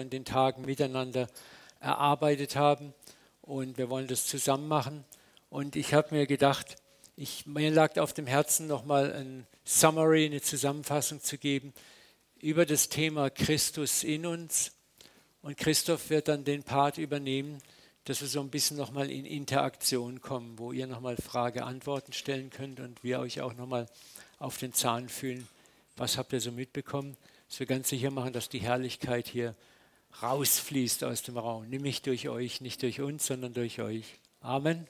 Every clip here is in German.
in den Tagen miteinander erarbeitet haben. Und wir wollen das zusammen machen. Und ich habe mir gedacht, ich, mir lag auf dem Herzen, nochmal ein Summary, eine Zusammenfassung zu geben über das Thema Christus in uns. Und Christoph wird dann den Part übernehmen, dass wir so ein bisschen nochmal in Interaktion kommen, wo ihr nochmal Frage, Antworten stellen könnt und wir euch auch nochmal auf den Zahn fühlen. Was habt ihr so mitbekommen? Dass wir ganz sicher machen, dass die Herrlichkeit hier rausfließt aus dem Raum. Nämlich durch euch, nicht durch uns, sondern durch euch. Amen.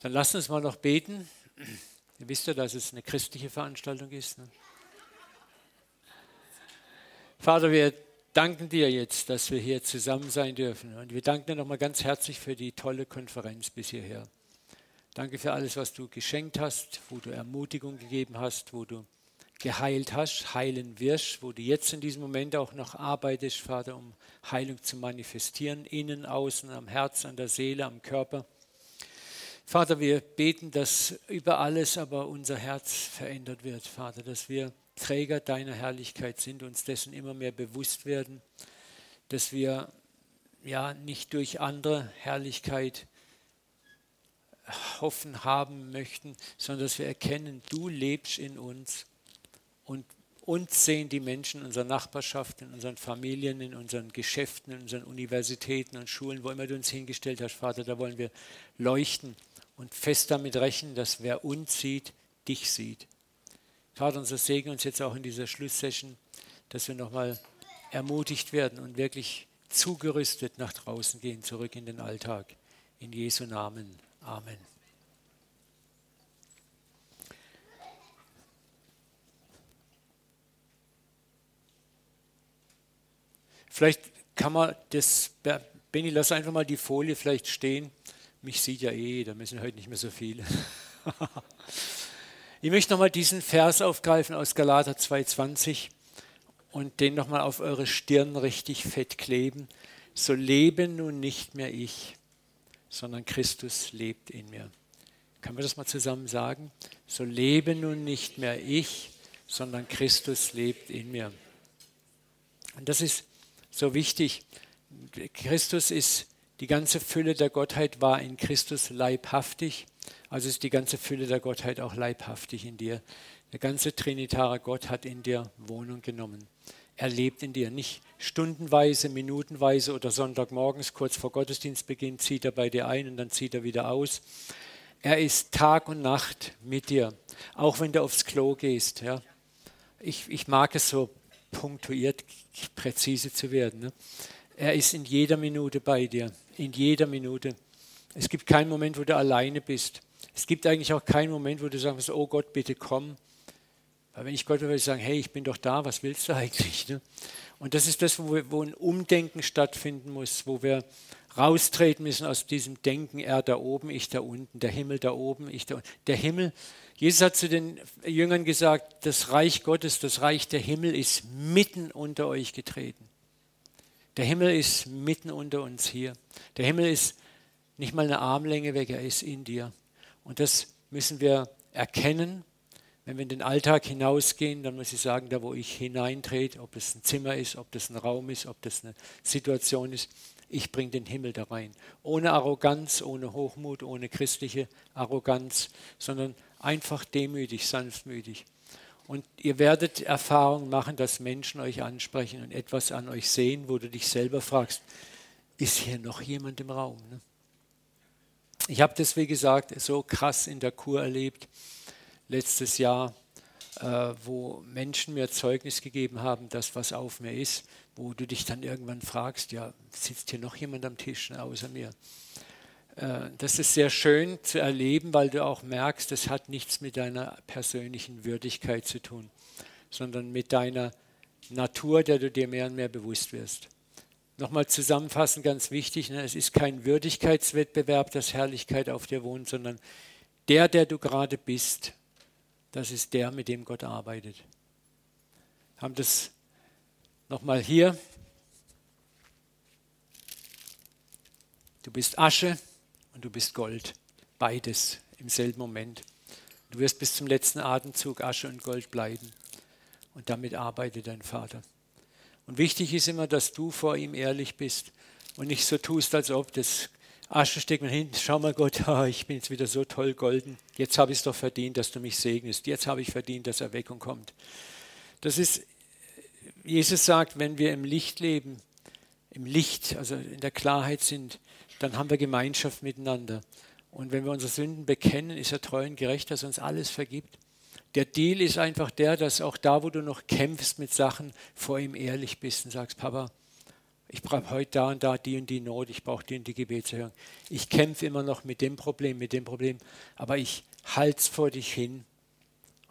Dann lasst uns mal noch beten. Ihr wisst ja, dass es eine christliche Veranstaltung ist. Ne? Vater, wir danken dir jetzt, dass wir hier zusammen sein dürfen. Und wir danken dir nochmal ganz herzlich für die tolle Konferenz bis hierher. Danke für alles, was du geschenkt hast, wo du Ermutigung gegeben hast, wo du geheilt hast, heilen wirst, wo du jetzt in diesem Moment auch noch arbeitest, Vater, um Heilung zu manifestieren, innen, außen, am Herz, an der Seele, am Körper. Vater, wir beten, dass über alles aber unser Herz verändert wird, Vater, dass wir Träger deiner Herrlichkeit sind, uns dessen immer mehr bewusst werden, dass wir ja nicht durch andere Herrlichkeit hoffen haben möchten, sondern dass wir erkennen, du lebst in uns und uns sehen die Menschen in unserer Nachbarschaft, in unseren Familien, in unseren Geschäften, in unseren Universitäten und Schulen, wo immer du uns hingestellt hast, Vater, da wollen wir leuchten und fest damit rechnen, dass wer uns sieht, dich sieht. Vater, unser Segen uns jetzt auch in dieser Schlusssession, dass wir nochmal ermutigt werden und wirklich zugerüstet nach draußen gehen, zurück in den Alltag. In Jesu Namen. Amen. Vielleicht kann man das, Benny, lass einfach mal die Folie vielleicht stehen. Mich sieht ja eh, da müssen heute nicht mehr so viele. ich möchte nochmal diesen Vers aufgreifen aus Galater 2,20 und den nochmal auf eure Stirn richtig fett kleben. So leben nun nicht mehr ich, sondern Christus lebt in mir. Können wir das mal zusammen sagen? So lebe nun nicht mehr ich, sondern Christus lebt in mir. Und das ist so wichtig. Christus ist, die ganze Fülle der Gottheit war in Christus leibhaftig, also ist die ganze Fülle der Gottheit auch leibhaftig in dir. Der ganze trinitare Gott hat in dir Wohnung genommen. Er lebt in dir, nicht stundenweise, minutenweise oder Sonntagmorgens kurz vor Gottesdienstbeginn zieht er bei dir ein und dann zieht er wieder aus. Er ist Tag und Nacht mit dir, auch wenn du aufs Klo gehst. Ja. Ich, ich mag es so punktuiert, präzise zu werden. Ne? Er ist in jeder Minute bei dir, in jeder Minute. Es gibt keinen Moment, wo du alleine bist. Es gibt eigentlich auch keinen Moment, wo du sagst, oh Gott, bitte komm. Weil wenn ich Gott würde sagen, hey, ich bin doch da, was willst du eigentlich? Ne? Und das ist das, wo, wir, wo ein Umdenken stattfinden muss, wo wir raustreten müssen aus diesem Denken, er da oben, ich da unten, der Himmel da oben, ich da unten. Der Himmel, Jesus hat zu den Jüngern gesagt, das Reich Gottes, das Reich der Himmel ist mitten unter euch getreten. Der Himmel ist mitten unter uns hier. Der Himmel ist nicht mal eine Armlänge weg, er ist in dir. Und das müssen wir erkennen. Wenn wir in den Alltag hinausgehen, dann muss ich sagen, da wo ich hineintrete, ob es ein Zimmer ist, ob das ein Raum ist, ob das eine Situation ist, ich bringe den Himmel da rein. Ohne Arroganz, ohne Hochmut, ohne christliche Arroganz, sondern einfach demütig, sanftmütig. Und ihr werdet Erfahrungen machen, dass Menschen euch ansprechen und etwas an euch sehen, wo du dich selber fragst, ist hier noch jemand im Raum? Ne? Ich habe das, wie gesagt, so krass in der Kur erlebt, letztes Jahr, äh, wo Menschen mir Zeugnis gegeben haben, dass was auf mir ist, wo du dich dann irgendwann fragst, ja, sitzt hier noch jemand am Tisch ne, außer mir? Äh, das ist sehr schön zu erleben, weil du auch merkst, das hat nichts mit deiner persönlichen Würdigkeit zu tun, sondern mit deiner Natur, der du dir mehr und mehr bewusst wirst. Nochmal zusammenfassend ganz wichtig, ne, es ist kein Würdigkeitswettbewerb, dass Herrlichkeit auf dir wohnt, sondern der, der du gerade bist, das ist der, mit dem Gott arbeitet. Haben das nochmal hier. Du bist Asche, und du bist Gold. Beides im selben Moment. Du wirst bis zum letzten Atemzug Asche und Gold bleiben. Und damit arbeitet dein Vater. Und wichtig ist immer, dass du vor ihm ehrlich bist und nicht so tust, als ob das Asche steckt man hin, schau mal Gott, ich bin jetzt wieder so toll golden. Jetzt habe ich es doch verdient, dass du mich segnest. Jetzt habe ich verdient, dass Erweckung kommt. Das ist, Jesus sagt, wenn wir im Licht leben, im Licht, also in der Klarheit sind, dann haben wir Gemeinschaft miteinander. Und wenn wir unsere Sünden bekennen, ist er treu und gerecht, dass er uns alles vergibt. Der Deal ist einfach der, dass auch da, wo du noch kämpfst mit Sachen, vor ihm ehrlich bist und sagst, Papa, ich brauche heute da und da die und die Not, ich brauche die und die Gebetserhörung. Ich kämpfe immer noch mit dem Problem, mit dem Problem, aber ich halte es vor dich hin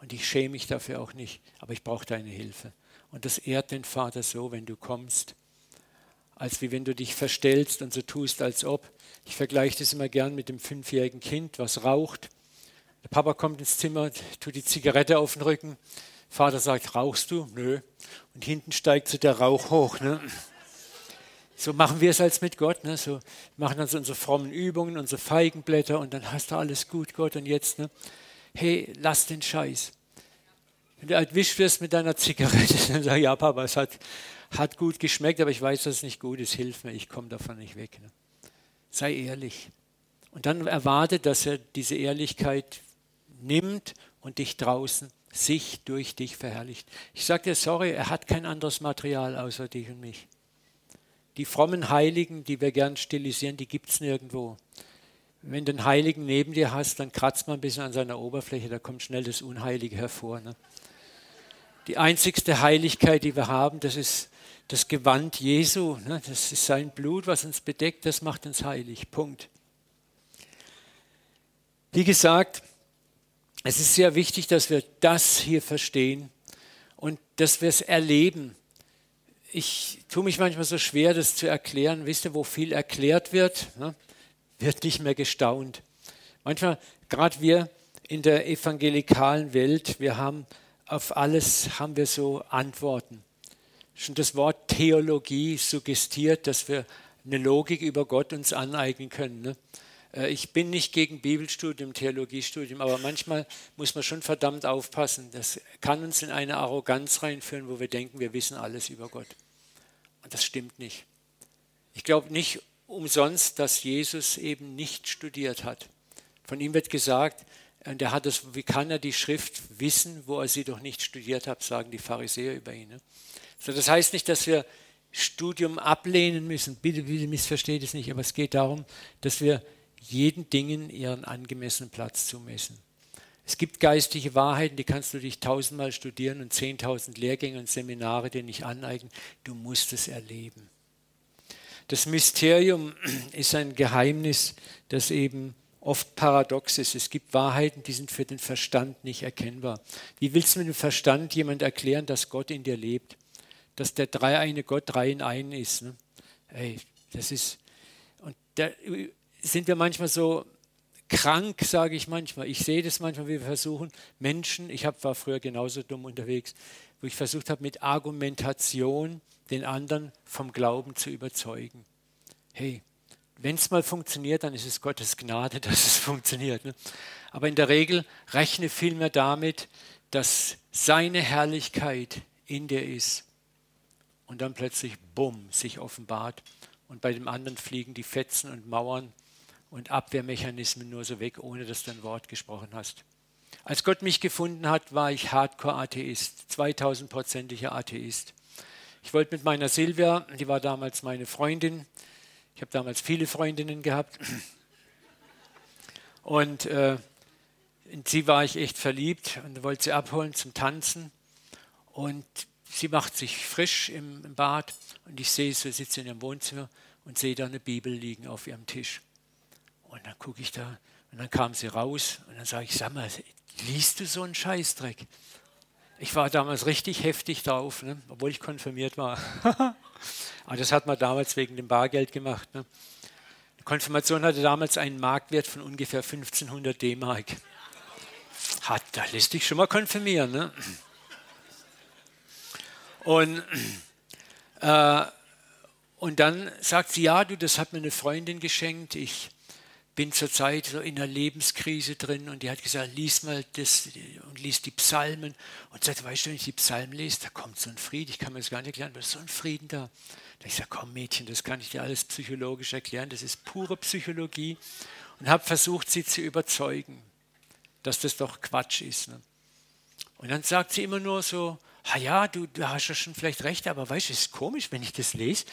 und ich schäme mich dafür auch nicht, aber ich brauche deine Hilfe. Und das ehrt den Vater so, wenn du kommst, als wie wenn du dich verstellst und so tust, als ob. Ich vergleiche das immer gern mit dem fünfjährigen Kind, was raucht. Der Papa kommt ins Zimmer, tut die Zigarette auf den Rücken. Vater sagt, rauchst du? Nö. Und hinten steigt so der Rauch hoch. Ne? So machen wir es als mit Gott. Ne? So machen dann unsere frommen Übungen, unsere Feigenblätter und dann hast du alles gut, Gott. Und jetzt, ne? hey, lass den Scheiß. Wenn du erwischt wirst mit deiner Zigarette, dann sag ja, Papa, es hat, hat gut geschmeckt, aber ich weiß, dass es nicht gut ist. Hilf mir, ich komme davon nicht weg. Ne? Sei ehrlich. Und dann erwarte, dass er diese Ehrlichkeit nimmt und dich draußen sich durch dich verherrlicht. Ich sage dir, sorry, er hat kein anderes Material außer dich und mich. Die frommen Heiligen, die wir gern stilisieren, die gibt es nirgendwo. Wenn du einen Heiligen neben dir hast, dann kratzt man ein bisschen an seiner Oberfläche, da kommt schnell das Unheilige hervor. Ne? Die einzigste Heiligkeit, die wir haben, das ist das Gewand Jesu. Ne? Das ist sein Blut, was uns bedeckt, das macht uns heilig. Punkt. Wie gesagt, es ist sehr wichtig, dass wir das hier verstehen und dass wir es erleben ich tue mich manchmal so schwer, das zu erklären. Wisst ihr, wo viel erklärt wird, ne, wird nicht mehr gestaunt. Manchmal, gerade wir in der evangelikalen Welt, wir haben auf alles haben wir so Antworten. Schon das Wort Theologie suggestiert, dass wir eine Logik über Gott uns aneignen können. Ne? Äh, ich bin nicht gegen Bibelstudium, Theologiestudium, aber manchmal muss man schon verdammt aufpassen. Das kann uns in eine Arroganz reinführen, wo wir denken, wir wissen alles über Gott. Das stimmt nicht. Ich glaube nicht umsonst, dass Jesus eben nicht studiert hat. Von ihm wird gesagt, und er hat das, wie kann er die Schrift wissen, wo er sie doch nicht studiert hat, sagen die Pharisäer über ihn. Ne? So, das heißt nicht, dass wir Studium ablehnen müssen. Bitte, bitte missversteht es nicht, aber es geht darum, dass wir jeden Dingen ihren angemessenen Platz zumessen. Es gibt geistige Wahrheiten, die kannst du dich tausendmal studieren und zehntausend Lehrgänge und Seminare dir nicht aneignen. Du musst es erleben. Das Mysterium ist ein Geheimnis, das eben oft paradox ist. Es gibt Wahrheiten, die sind für den Verstand nicht erkennbar. Wie willst du mit dem Verstand jemand erklären, dass Gott in dir lebt? Dass der dreieine Gott drei in einen ist? Ne? Ey, das ist. Und da sind wir manchmal so krank, sage ich manchmal. Ich sehe das manchmal, wie wir versuchen, Menschen, ich war früher genauso dumm unterwegs, wo ich versucht habe, mit Argumentation den anderen vom Glauben zu überzeugen. Hey, wenn es mal funktioniert, dann ist es Gottes Gnade, dass es funktioniert. Ne? Aber in der Regel rechne vielmehr damit, dass seine Herrlichkeit in dir ist und dann plötzlich, bumm, sich offenbart und bei dem anderen fliegen die Fetzen und Mauern und Abwehrmechanismen nur so weg, ohne dass du ein Wort gesprochen hast. Als Gott mich gefunden hat, war ich Hardcore-Atheist, 2000-prozentiger Atheist. Ich wollte mit meiner Silvia, die war damals meine Freundin, ich habe damals viele Freundinnen gehabt, und äh, in sie war ich echt verliebt und wollte sie abholen zum Tanzen. Und sie macht sich frisch im, im Bad und ich sehe, sie sitzt in ihrem Wohnzimmer und sehe da eine Bibel liegen auf ihrem Tisch. Und dann gucke ich da und dann kam sie raus und dann sage ich, sag mal, liest du so einen Scheißdreck? Ich war damals richtig heftig drauf, ne? obwohl ich konfirmiert war. Aber das hat man damals wegen dem Bargeld gemacht. Ne? Die Konfirmation hatte damals einen Marktwert von ungefähr 1500 D-Mark. Da lässt dich schon mal konfirmieren. Ne? Und, äh, und dann sagt sie, ja, du, das hat mir eine Freundin geschenkt. Ich bin zurzeit so in einer Lebenskrise drin und die hat gesagt, lies mal das und lies die Psalmen. Und sagt, weißt du, wenn ich die Psalmen lese, da kommt so ein Frieden, ich kann mir das gar nicht erklären, aber ist so ein Frieden da. Da ich sage, komm Mädchen, das kann ich dir alles psychologisch erklären, das ist pure Psychologie. Und habe versucht, sie zu überzeugen, dass das doch Quatsch ist. Ne? Und dann sagt sie immer nur so, ha ja, du, du hast ja schon vielleicht recht, aber weißt du, es ist komisch, wenn ich das lese,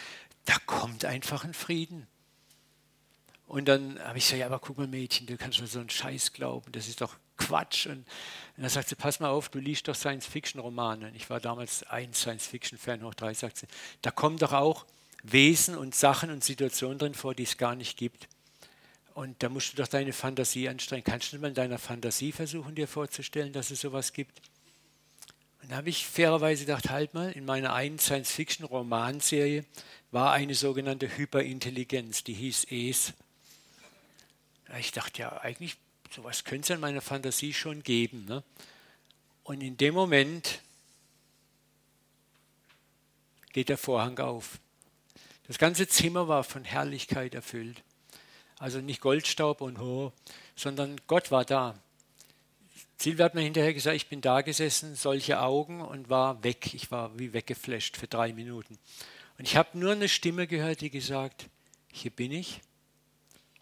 da kommt einfach ein Frieden. Und dann habe ich gesagt, ja, aber guck mal Mädchen, du kannst mir so einen Scheiß glauben, das ist doch Quatsch. Und, und dann sagt sie, pass mal auf, du liest doch Science-Fiction-Romane. Ich war damals ein Science-Fiction-Fan, hoch drei, sagt sie. Da kommen doch auch Wesen und Sachen und Situationen drin vor, die es gar nicht gibt. Und da musst du doch deine Fantasie anstrengen. Kannst du mal in deiner Fantasie versuchen, dir vorzustellen, dass es sowas gibt? Und da habe ich fairerweise gedacht, halt mal, in meiner einen Science-Fiction-Romanserie war eine sogenannte Hyperintelligenz, die hieß Es. Ich dachte ja, eigentlich, sowas könnte es in meiner Fantasie schon geben. Ne? Und in dem Moment geht der Vorhang auf. Das ganze Zimmer war von Herrlichkeit erfüllt. Also nicht Goldstaub und ho, sondern Gott war da. Silvia hat mir hinterher gesagt, ich bin da gesessen, solche Augen und war weg. Ich war wie weggeflasht für drei Minuten. Und ich habe nur eine Stimme gehört, die gesagt, hier bin ich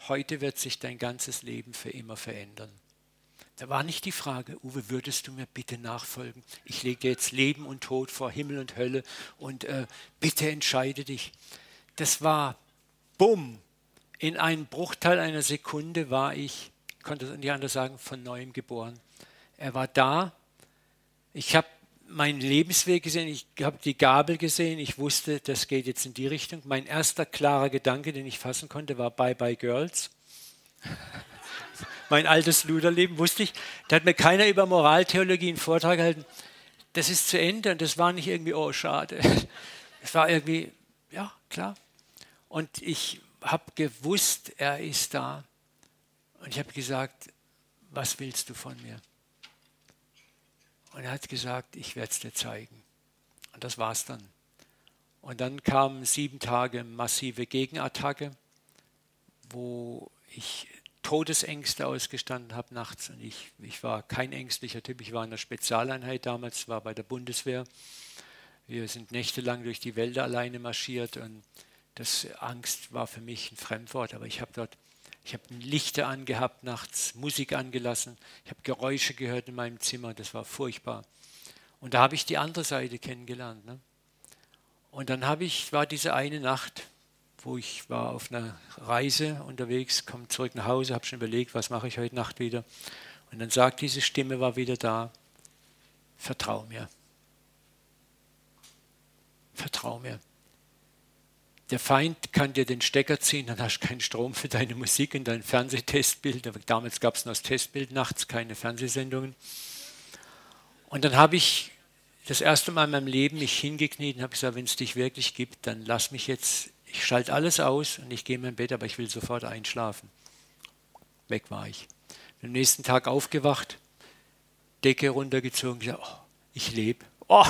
heute wird sich dein ganzes Leben für immer verändern. Da war nicht die Frage, Uwe, würdest du mir bitte nachfolgen? Ich lege jetzt Leben und Tod vor Himmel und Hölle und äh, bitte entscheide dich. Das war, bumm, in einem Bruchteil einer Sekunde war ich, konnte es nicht anders sagen, von neuem geboren. Er war da. Ich habe meinen Lebensweg gesehen, ich habe die Gabel gesehen, ich wusste, das geht jetzt in die Richtung. Mein erster klarer Gedanke, den ich fassen konnte, war Bye Bye Girls. mein altes Luderleben wusste ich. Da hat mir keiner über Moraltheologie einen Vortrag gehalten. Das ist zu Ende und das war nicht irgendwie, oh schade. Es war irgendwie, ja, klar. Und ich habe gewusst, er ist da. Und ich habe gesagt, was willst du von mir? Und er hat gesagt, ich werde es dir zeigen. Und das war's dann. Und dann kamen sieben Tage massive Gegenattacke, wo ich Todesängste ausgestanden habe nachts. Und ich, ich war kein ängstlicher Typ, ich war in der Spezialeinheit damals, war bei der Bundeswehr. Wir sind nächtelang durch die Wälder alleine marschiert und das Angst war für mich ein Fremdwort, aber ich habe dort ich habe Lichter angehabt nachts, Musik angelassen. Ich habe Geräusche gehört in meinem Zimmer. Das war furchtbar. Und da habe ich die andere Seite kennengelernt. Ne? Und dann habe ich, war diese eine Nacht, wo ich war auf einer Reise unterwegs, komme zurück nach Hause, habe schon überlegt, was mache ich heute Nacht wieder. Und dann sagt diese Stimme, war wieder da, vertrau mir. Vertrau mir. Der Feind kann dir den Stecker ziehen, dann hast du keinen Strom für deine Musik und dein Fernsehtestbild. Damals gab es noch das Testbild nachts, keine Fernsehsendungen. Und dann habe ich das erste Mal in meinem Leben mich hingekniet und habe gesagt, wenn es dich wirklich gibt, dann lass mich jetzt, ich schalte alles aus und ich gehe in mein Bett, aber ich will sofort einschlafen. Weg war ich. Am nächsten Tag aufgewacht, Decke runtergezogen, gesagt, oh, ich lebe. Oh,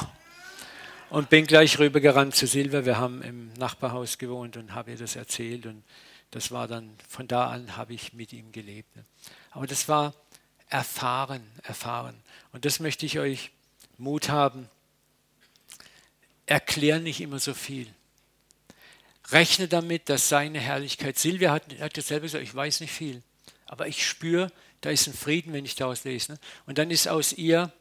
und bin gleich rübergerannt zu Silvia. Wir haben im Nachbarhaus gewohnt und habe ihr das erzählt. Und das war dann, von da an habe ich mit ihm gelebt. Aber das war erfahren, erfahren. Und das möchte ich euch Mut haben. Erklär nicht immer so viel. Rechne damit, dass seine Herrlichkeit, Silvia hat, hat das selber gesagt, ich weiß nicht viel, aber ich spüre, da ist ein Frieden, wenn ich daraus lese. Ne. Und dann ist aus ihr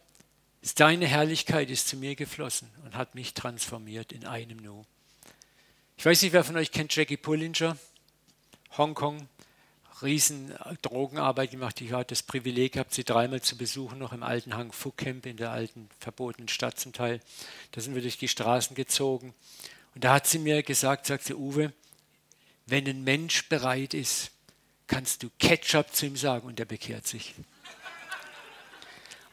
Deine Herrlichkeit ist zu mir geflossen und hat mich transformiert in einem Nu. Ich weiß nicht, wer von euch kennt Jackie Pullinger, Hongkong, riesen Drogenarbeit gemacht. Ich hatte das Privileg gehabt, sie dreimal zu besuchen, noch im alten Hang Phu Camp in der alten verbotenen Stadt zum Teil. Da sind wir durch die Straßen gezogen. Und da hat sie mir gesagt, sagt sie, Uwe, wenn ein Mensch bereit ist, kannst du Ketchup zu ihm sagen und er bekehrt sich.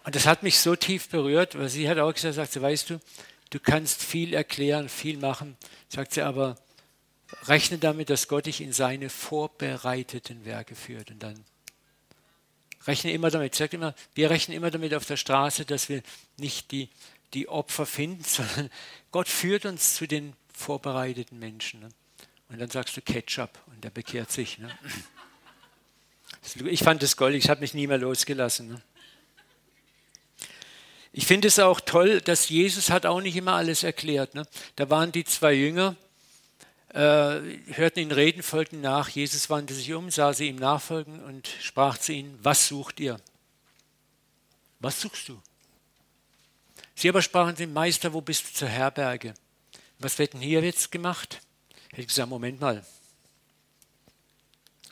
Und das hat mich so tief berührt, weil sie hat auch gesagt, sagt sie, weißt du, du kannst viel erklären, viel machen, sagt sie, aber rechne damit, dass Gott dich in seine vorbereiteten Werke führt. Und dann rechne immer damit, sagt immer, wir rechnen immer damit auf der Straße, dass wir nicht die, die Opfer finden, sondern Gott führt uns zu den vorbereiteten Menschen. Ne? Und dann sagst du Ketchup und der bekehrt sich. Ne? Ich fand das goldig, ich habe mich nie mehr losgelassen. Ne? Ich finde es auch toll, dass Jesus hat auch nicht immer alles erklärt. Ne? Da waren die zwei Jünger, äh, hörten ihn reden, folgten nach. Jesus wandte sich um, sah sie ihm nachfolgen und sprach zu ihnen, was sucht ihr? Was suchst du? Sie aber sprachen zu ihm, Meister, wo bist du zur Herberge? Was wird denn hier jetzt gemacht? Ich hätte gesagt, Moment mal.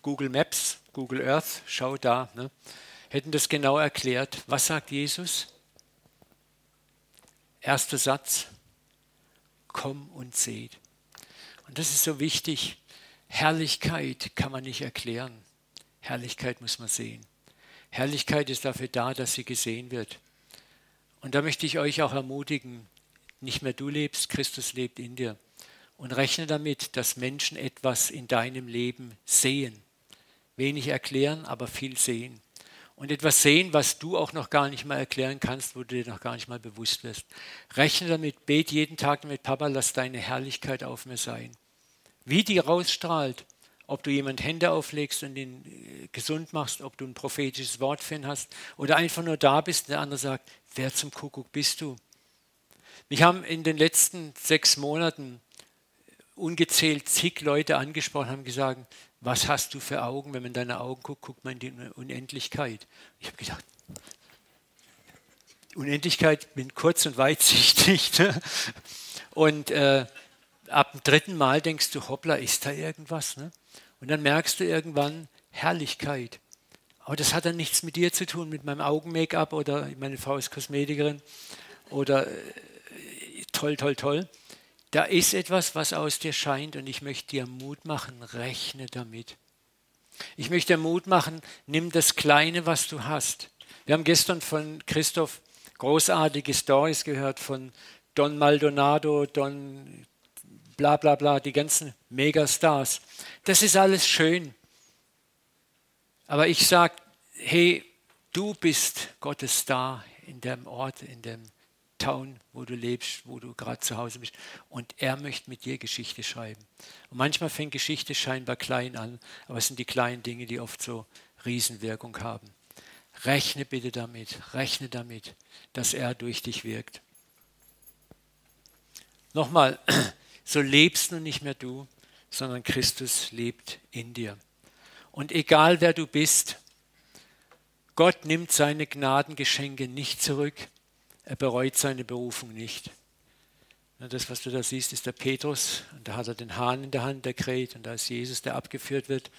Google Maps, Google Earth, schau da. Ne? Hätten das genau erklärt. Was sagt Jesus? Erster Satz, komm und seht. Und das ist so wichtig. Herrlichkeit kann man nicht erklären. Herrlichkeit muss man sehen. Herrlichkeit ist dafür da, dass sie gesehen wird. Und da möchte ich euch auch ermutigen, nicht mehr du lebst, Christus lebt in dir. Und rechne damit, dass Menschen etwas in deinem Leben sehen. Wenig erklären, aber viel sehen und etwas sehen, was du auch noch gar nicht mal erklären kannst, wo du dir noch gar nicht mal bewusst wirst. Rechne damit, bet jeden Tag damit, Papa, lass deine Herrlichkeit auf mir sein. Wie die rausstrahlt, ob du jemand Hände auflegst und ihn äh, gesund machst, ob du ein prophetisches Wort für ihn hast oder einfach nur da bist und der andere sagt, wer zum Kuckuck bist du? Mich haben in den letzten sechs Monaten ungezählt zig Leute angesprochen, haben gesagt, was hast du für Augen? Wenn man in deine Augen guckt, guckt man in die Unendlichkeit. Ich habe gedacht, Unendlichkeit bin kurz und weitsichtig. Ne? Und äh, ab dem dritten Mal denkst du, hoppla, ist da irgendwas? Ne? Und dann merkst du irgendwann Herrlichkeit. Aber das hat dann nichts mit dir zu tun, mit meinem Augen-Make-up oder meine Frau ist Kosmetikerin oder äh, toll, toll, toll. Da ist etwas, was aus dir scheint und ich möchte dir Mut machen, rechne damit. Ich möchte dir Mut machen, nimm das Kleine, was du hast. Wir haben gestern von Christoph großartige Stories gehört von Don Maldonado, Don bla bla bla, die ganzen Megastars. Das ist alles schön. Aber ich sage, hey, du bist Gottes Star in dem Ort, in dem Town, wo du lebst, wo du gerade zu Hause bist. Und er möchte mit dir Geschichte schreiben. Und manchmal fängt Geschichte scheinbar klein an, aber es sind die kleinen Dinge, die oft so Riesenwirkung haben. Rechne bitte damit, rechne damit, dass er durch dich wirkt. Nochmal, so lebst nun nicht mehr du, sondern Christus lebt in dir. Und egal wer du bist, Gott nimmt seine Gnadengeschenke nicht zurück er bereut seine Berufung nicht. Das, was du da siehst, ist der Petrus und da hat er den Hahn in der Hand, der kräht und da ist Jesus, der abgeführt wird.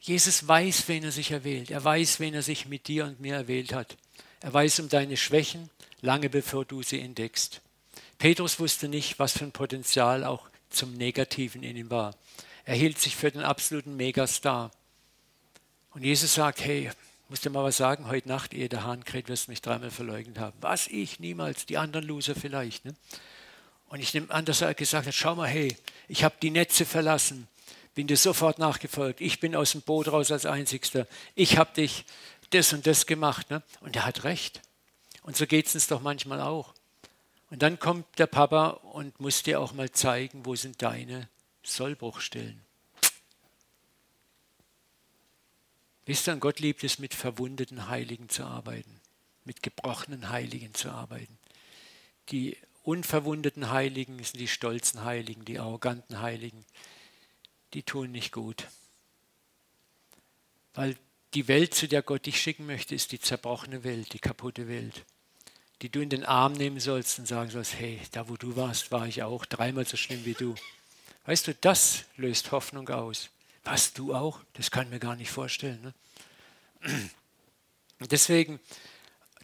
Jesus weiß, wen er sich erwählt. Er weiß, wen er sich mit dir und mir erwählt hat. Er weiß um deine Schwächen, lange bevor du sie entdeckst. Petrus wusste nicht, was für ein Potenzial auch zum Negativen in ihm war. Er hielt sich für den absoluten Megastar. Und Jesus sagt, hey, muss dir mal was sagen, heute Nacht, ehe der Hahn kräht, wirst du mich dreimal verleugnet haben. Was ich niemals, die anderen Loser vielleicht. Ne? Und ich nehme an, dass er gesagt hat, schau mal, hey, ich habe die Netze verlassen, bin dir sofort nachgefolgt, ich bin aus dem Boot raus als Einzigster, ich habe dich das und das gemacht. Ne? Und er hat recht. Und so geht es uns doch manchmal auch. Und dann kommt der Papa und muss dir auch mal zeigen, wo sind deine Sollbruchstellen. Wisst ihr, Gott liebt es, mit verwundeten Heiligen zu arbeiten, mit gebrochenen Heiligen zu arbeiten. Die unverwundeten Heiligen sind die stolzen Heiligen, die arroganten Heiligen, die tun nicht gut. Weil die Welt, zu der Gott dich schicken möchte, ist die zerbrochene Welt, die kaputte Welt, die du in den Arm nehmen sollst und sagen sollst, hey, da wo du warst, war ich auch dreimal so schlimm wie du. Weißt du, das löst Hoffnung aus. Was, du auch? Das kann ich mir gar nicht vorstellen. Ne? Deswegen,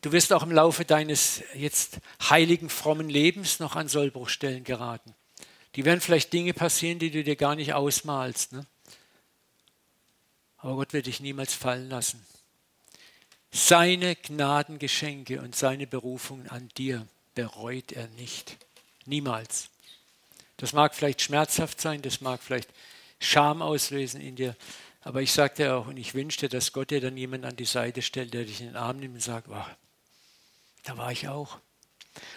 du wirst auch im Laufe deines jetzt heiligen, frommen Lebens noch an Sollbruchstellen geraten. Die werden vielleicht Dinge passieren, die du dir gar nicht ausmalst. Ne? Aber Gott wird dich niemals fallen lassen. Seine Gnadengeschenke und seine Berufung an dir bereut er nicht. Niemals. Das mag vielleicht schmerzhaft sein, das mag vielleicht Scham auslösen in dir. Aber ich sagte auch, und ich wünschte, dass Gott dir dann jemand an die Seite stellt, der dich in den Arm nimmt und sagt, wow, da war ich auch.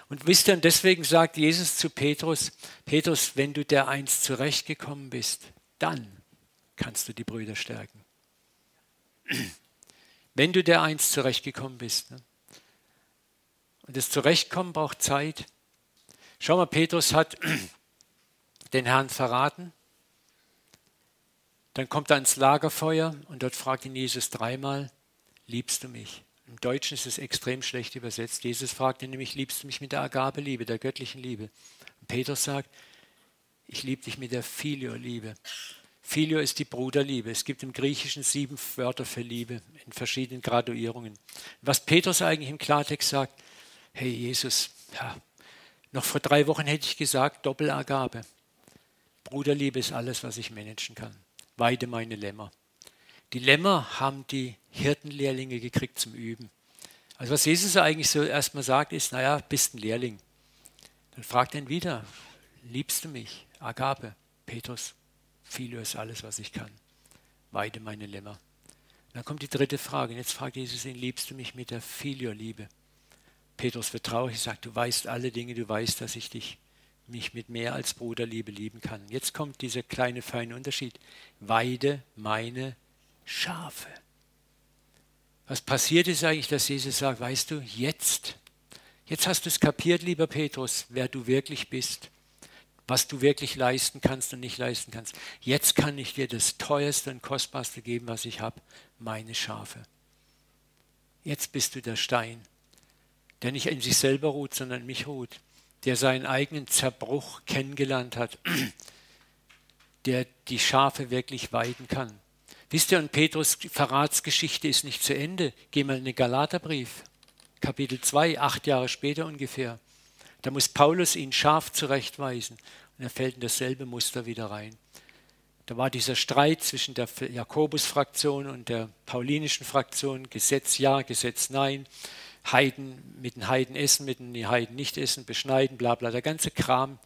Und wisst ihr, und deswegen sagt Jesus zu Petrus, Petrus, wenn du der eins zurechtgekommen bist, dann kannst du die Brüder stärken. Wenn du der eins zurechtgekommen bist. Ne? Und das Zurechtkommen braucht Zeit. Schau mal, Petrus hat den Herrn verraten. Dann kommt er ins Lagerfeuer und dort fragt ihn Jesus dreimal, liebst du mich? Im Deutschen ist es extrem schlecht übersetzt. Jesus fragt ihn nämlich, liebst du mich mit der Agabeliebe, der göttlichen Liebe? Und Petrus sagt, ich liebe dich mit der Filio-Liebe. Filio ist die Bruderliebe. Es gibt im Griechischen sieben Wörter für Liebe in verschiedenen Graduierungen. Was Petrus eigentlich im Klartext sagt, hey Jesus, ja, noch vor drei Wochen hätte ich gesagt, Doppelagabe. Bruderliebe ist alles, was ich managen kann. Weide meine Lämmer. Die Lämmer haben die Hirtenlehrlinge gekriegt zum Üben. Also was Jesus eigentlich so erstmal sagt, ist, naja, bist ein Lehrling. Dann fragt er ihn wieder, liebst du mich? Agape, Petrus, ist alles, was ich kann. Weide meine Lämmer. Dann kommt die dritte Frage. Und jetzt fragt Jesus ihn, liebst du mich mit der Filio-Liebe? Petrus wird traurig und sagt, du weißt alle Dinge, du weißt, dass ich dich mich mit mehr als Bruderliebe lieben kann. Jetzt kommt dieser kleine feine Unterschied. Weide meine Schafe. Was passiert ist eigentlich, dass Jesus sagt, weißt du, jetzt, jetzt hast du es kapiert, lieber Petrus, wer du wirklich bist, was du wirklich leisten kannst und nicht leisten kannst. Jetzt kann ich dir das teuerste und kostbarste geben, was ich habe, meine Schafe. Jetzt bist du der Stein, der nicht in sich selber ruht, sondern in mich ruht, der seinen eigenen Zerbruch kennengelernt hat, der die Schafe wirklich weiden kann. Wisst ihr, und Petrus Verratsgeschichte ist nicht zu Ende. Geh mal in den Galaterbrief, Kapitel 2, acht Jahre später ungefähr. Da muss Paulus ihn scharf zurechtweisen und er fällt in dasselbe Muster wieder rein. Da war dieser Streit zwischen der Jakobus-Fraktion und der paulinischen Fraktion, Gesetz ja, Gesetz nein, Heiden mit den Heiden essen, mit den Heiden nicht essen, beschneiden, bla bla, der ganze Kram.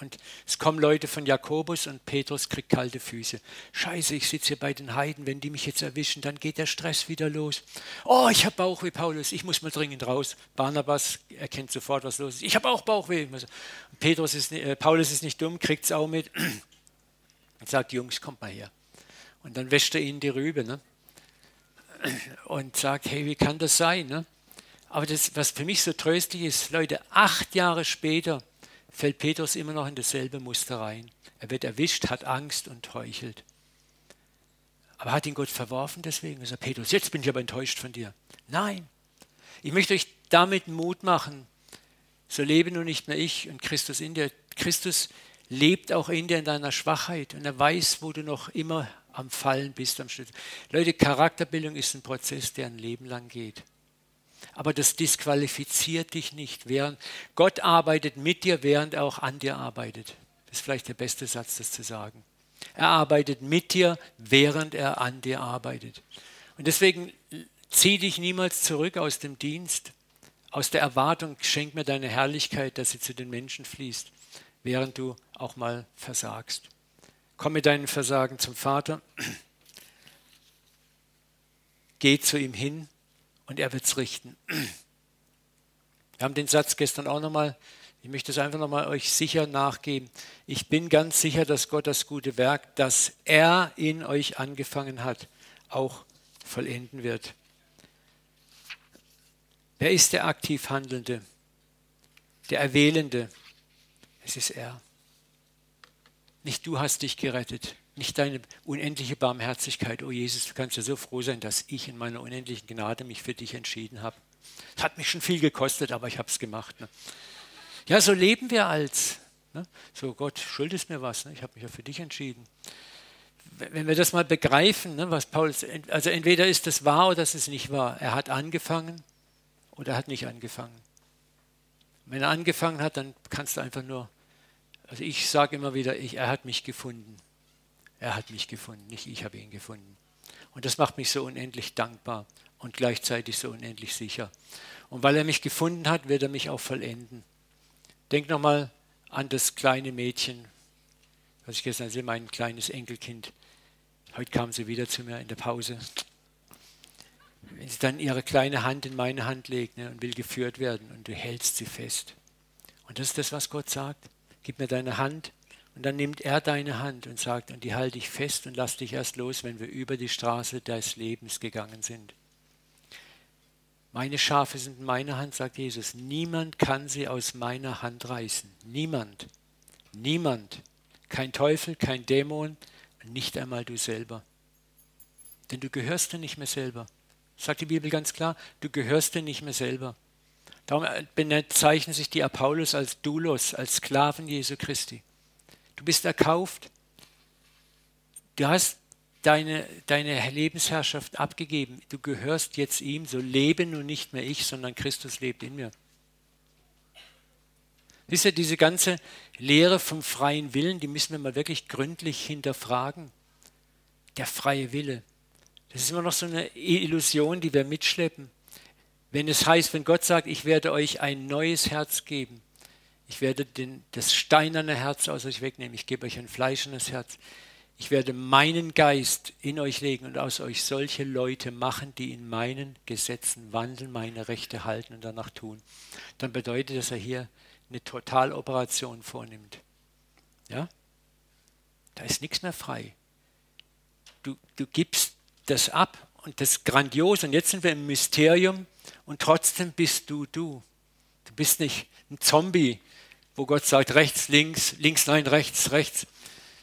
Und es kommen Leute von Jakobus und Petrus kriegt kalte Füße. Scheiße, ich sitze hier bei den Heiden, wenn die mich jetzt erwischen, dann geht der Stress wieder los. Oh, ich habe Bauchweh, Paulus, ich muss mal dringend raus. Barnabas erkennt sofort, was los ist. Ich habe auch Bauchweh. Petrus ist, äh, Paulus ist nicht dumm, kriegt es auch mit und sagt, Jungs, kommt mal her. Und dann wäscht er ihnen die Rübe ne? Und sagt, hey, wie kann das sein? Ne? Aber das, was für mich so tröstlich ist, Leute, acht Jahre später fällt Petrus immer noch in dasselbe Muster rein. Er wird erwischt, hat Angst und heuchelt. Aber hat ihn Gott verworfen deswegen? Er sagt, Petrus, jetzt bin ich aber enttäuscht von dir. Nein, ich möchte euch damit Mut machen. So lebe nun nicht mehr ich und Christus in dir. Christus lebt auch in dir in deiner Schwachheit und er weiß, wo du noch immer am Fallen bist, am Schnitt. Leute, Charakterbildung ist ein Prozess, der ein Leben lang geht aber das disqualifiziert dich nicht. Während Gott arbeitet mit dir, während er auch an dir arbeitet. Das ist vielleicht der beste Satz, das zu sagen. Er arbeitet mit dir, während er an dir arbeitet. Und deswegen zieh dich niemals zurück aus dem Dienst, aus der Erwartung, schenk mir deine Herrlichkeit, dass sie zu den Menschen fließt, während du auch mal versagst. Komm mit deinen Versagen zum Vater, geh zu ihm hin und er wird es richten. Wir haben den Satz gestern auch nochmal, ich möchte es einfach nochmal euch sicher nachgeben. Ich bin ganz sicher, dass Gott das gute Werk, das er in euch angefangen hat, auch vollenden wird. Wer ist der aktiv Handelnde? Der Erwählende? Es ist er. Nicht du hast dich gerettet, nicht deine unendliche Barmherzigkeit. Oh Jesus, du kannst ja so froh sein, dass ich in meiner unendlichen Gnade mich für dich entschieden habe. Es hat mich schon viel gekostet, aber ich habe es gemacht. Ne? Ja, so leben wir als. Ne? So, Gott, schuldest mir was. Ne? Ich habe mich ja für dich entschieden. Wenn wir das mal begreifen, ne, was Paulus, also entweder ist das wahr oder ist es nicht wahr. Er hat angefangen oder er hat nicht angefangen. Wenn er angefangen hat, dann kannst du einfach nur, also ich sage immer wieder, ich, er hat mich gefunden. Er hat mich gefunden, nicht ich habe ihn gefunden. Und das macht mich so unendlich dankbar und gleichzeitig so unendlich sicher. Und weil er mich gefunden hat, wird er mich auch vollenden. Denk nochmal an das kleine Mädchen, was ich gestern sehe, mein kleines Enkelkind. Heute kam sie wieder zu mir in der Pause. Wenn sie dann ihre kleine Hand in meine Hand legt ne, und will geführt werden und du hältst sie fest. Und das ist das, was Gott sagt. Gib mir deine Hand Und dann nimmt er deine Hand und sagt, und die halte ich fest und lass dich erst los, wenn wir über die Straße des Lebens gegangen sind. Meine Schafe sind in meiner Hand, sagt Jesus. Niemand kann sie aus meiner Hand reißen. Niemand. Niemand. Kein Teufel, kein Dämon, nicht einmal du selber. Denn du gehörst dir nicht mehr selber. Sagt die Bibel ganz klar, du gehörst dir nicht mehr selber. Darum bezeichnen sich die Apollos als Doulos, als Sklaven Jesu Christi. Du bist erkauft. Du hast deine, deine Lebensherrschaft abgegeben. Du gehörst jetzt ihm. So lebe nun nicht mehr ich, sondern Christus lebt in mir. Wisst ihr, diese ganze Lehre vom freien Willen, die müssen wir mal wirklich gründlich hinterfragen. Der freie Wille. Das ist immer noch so eine Illusion, die wir mitschleppen. Wenn es heißt, wenn Gott sagt, ich werde euch ein neues Herz geben, ich werde den, das steinerne Herz aus euch wegnehmen, ich gebe euch ein fleischendes Herz, ich werde meinen Geist in euch legen und aus euch solche Leute machen, die in meinen Gesetzen wandeln, meine Rechte halten und danach tun. Dann bedeutet das, dass er hier eine Totaloperation vornimmt. Ja? Da ist nichts mehr frei. Du, du gibst das ab und das ist grandios. Und jetzt sind wir im Mysterium und trotzdem bist du du. Du bist nicht ein Zombie, wo Gott sagt rechts, links, links, nein, rechts, rechts.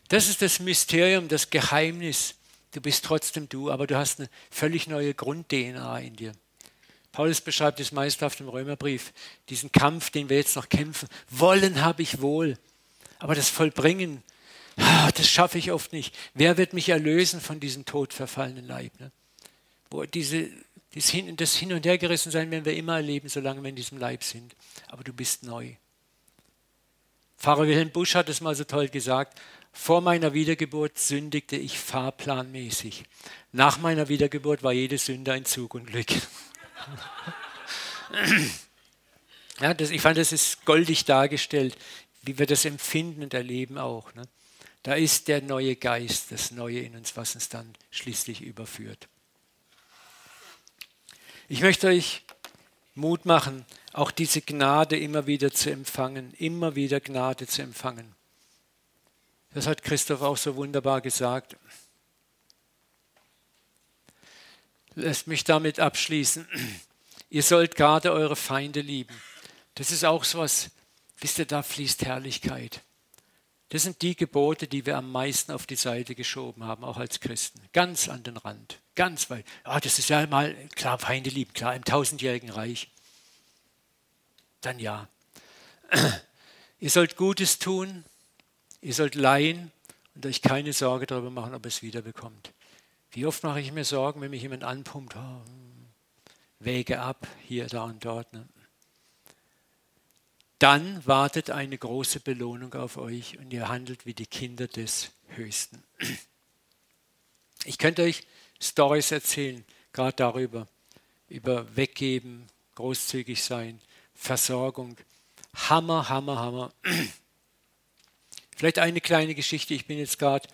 Das ist das Mysterium, das Geheimnis. Du bist trotzdem du, aber du hast eine völlig neue Grund-DNA in dir. Paulus beschreibt es meisterhaft im Römerbrief, diesen Kampf, den wir jetzt noch kämpfen. Wollen habe ich wohl, aber das Vollbringen, ah, das schaffe ich oft nicht. Wer wird mich erlösen von diesem todverfallenen Leib? Ne? Wo diese, das Hin, das Hin und Hergerissen sein werden wir immer erleben, solange wir in diesem Leib sind. Aber du bist neu. Pfarrer Wilhelm Busch hat es mal so toll gesagt, vor meiner Wiedergeburt sündigte ich fahrplanmäßig. Nach meiner Wiedergeburt war jede Sünde ein Zug und Glück. ja, das, ich fand, das ist goldig dargestellt, wie wir das empfinden und erleben auch. Ne? Da ist der neue Geist, das Neue in uns, was uns dann schließlich überführt. Ich möchte euch Mut machen, auch diese Gnade immer wieder zu empfangen, immer wieder Gnade zu empfangen. Das hat Christoph auch so wunderbar gesagt. Lasst mich damit abschließen. Ihr sollt gerade eure Feinde lieben. Das ist auch so was, wisst ihr, da fließt Herrlichkeit. Das sind die Gebote, die wir am meisten auf die Seite geschoben haben, auch als Christen. Ganz an den Rand, ganz weit. Ah, das ist ja mal, klar, Feinde lieben, klar, im tausendjährigen Reich. Dann ja. Ihr sollt Gutes tun, Ihr sollt leihen und euch keine Sorge darüber machen, ob es wiederbekommt. Wie oft mache ich mir Sorgen, wenn mich jemand anpumpt, oh, Wege ab, hier, da und dort. Ne? Dann wartet eine große Belohnung auf euch und ihr handelt wie die Kinder des Höchsten. Ich könnte euch Stories erzählen, gerade darüber, über Weggeben, großzügig sein, Versorgung. Hammer, Hammer, Hammer. Vielleicht eine kleine Geschichte. Ich bin jetzt gerade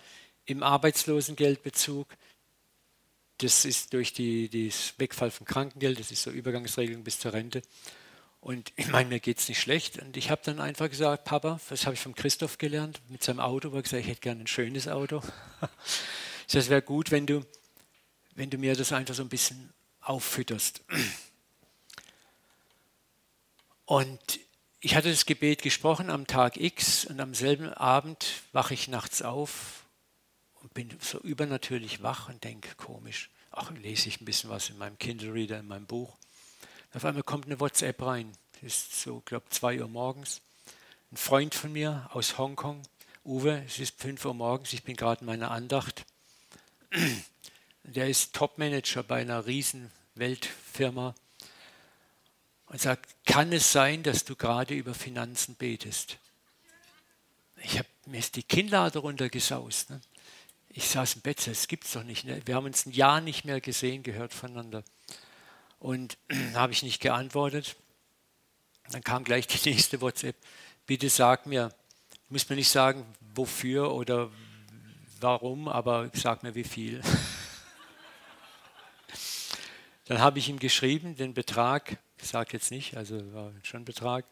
im Arbeitslosengeldbezug. Das ist durch die, das Wegfall von Krankengeld, das ist so Übergangsregelung bis zur Rente. Und ich meine, mir geht es nicht schlecht. Und ich habe dann einfach gesagt, Papa, das habe ich von Christoph gelernt, mit seinem Auto, wo er gesagt, ich hätte gerne ein schönes Auto. Das wäre gut, wenn du, wenn du mir das einfach so ein bisschen auffütterst. Und ich hatte das Gebet gesprochen am Tag X und am selben Abend wache ich nachts auf und bin so übernatürlich wach und denke, komisch, ach, lese ich ein bisschen was in meinem Kindle Reader, in meinem Buch. Auf einmal kommt eine WhatsApp rein. Das ist so, glaube ich, 2 Uhr morgens. Ein Freund von mir aus Hongkong, Uwe, es ist 5 Uhr morgens, ich bin gerade in meiner Andacht. Der ist Topmanager bei einer riesen Weltfirma und sagt, kann es sein, dass du gerade über Finanzen betest? Ich habe mir ist die Kinnlade runtergesaust. Ne? Ich saß im Bett, das gibt es doch nicht. Ne? Wir haben uns ein Jahr nicht mehr gesehen, gehört voneinander. Und habe ich nicht geantwortet. Dann kam gleich die nächste WhatsApp. Bitte sag mir, du musst mir nicht sagen, wofür oder warum, aber sag mir, wie viel. Dann habe ich ihm geschrieben, den Betrag ich sage jetzt nicht, also war schon Betrag.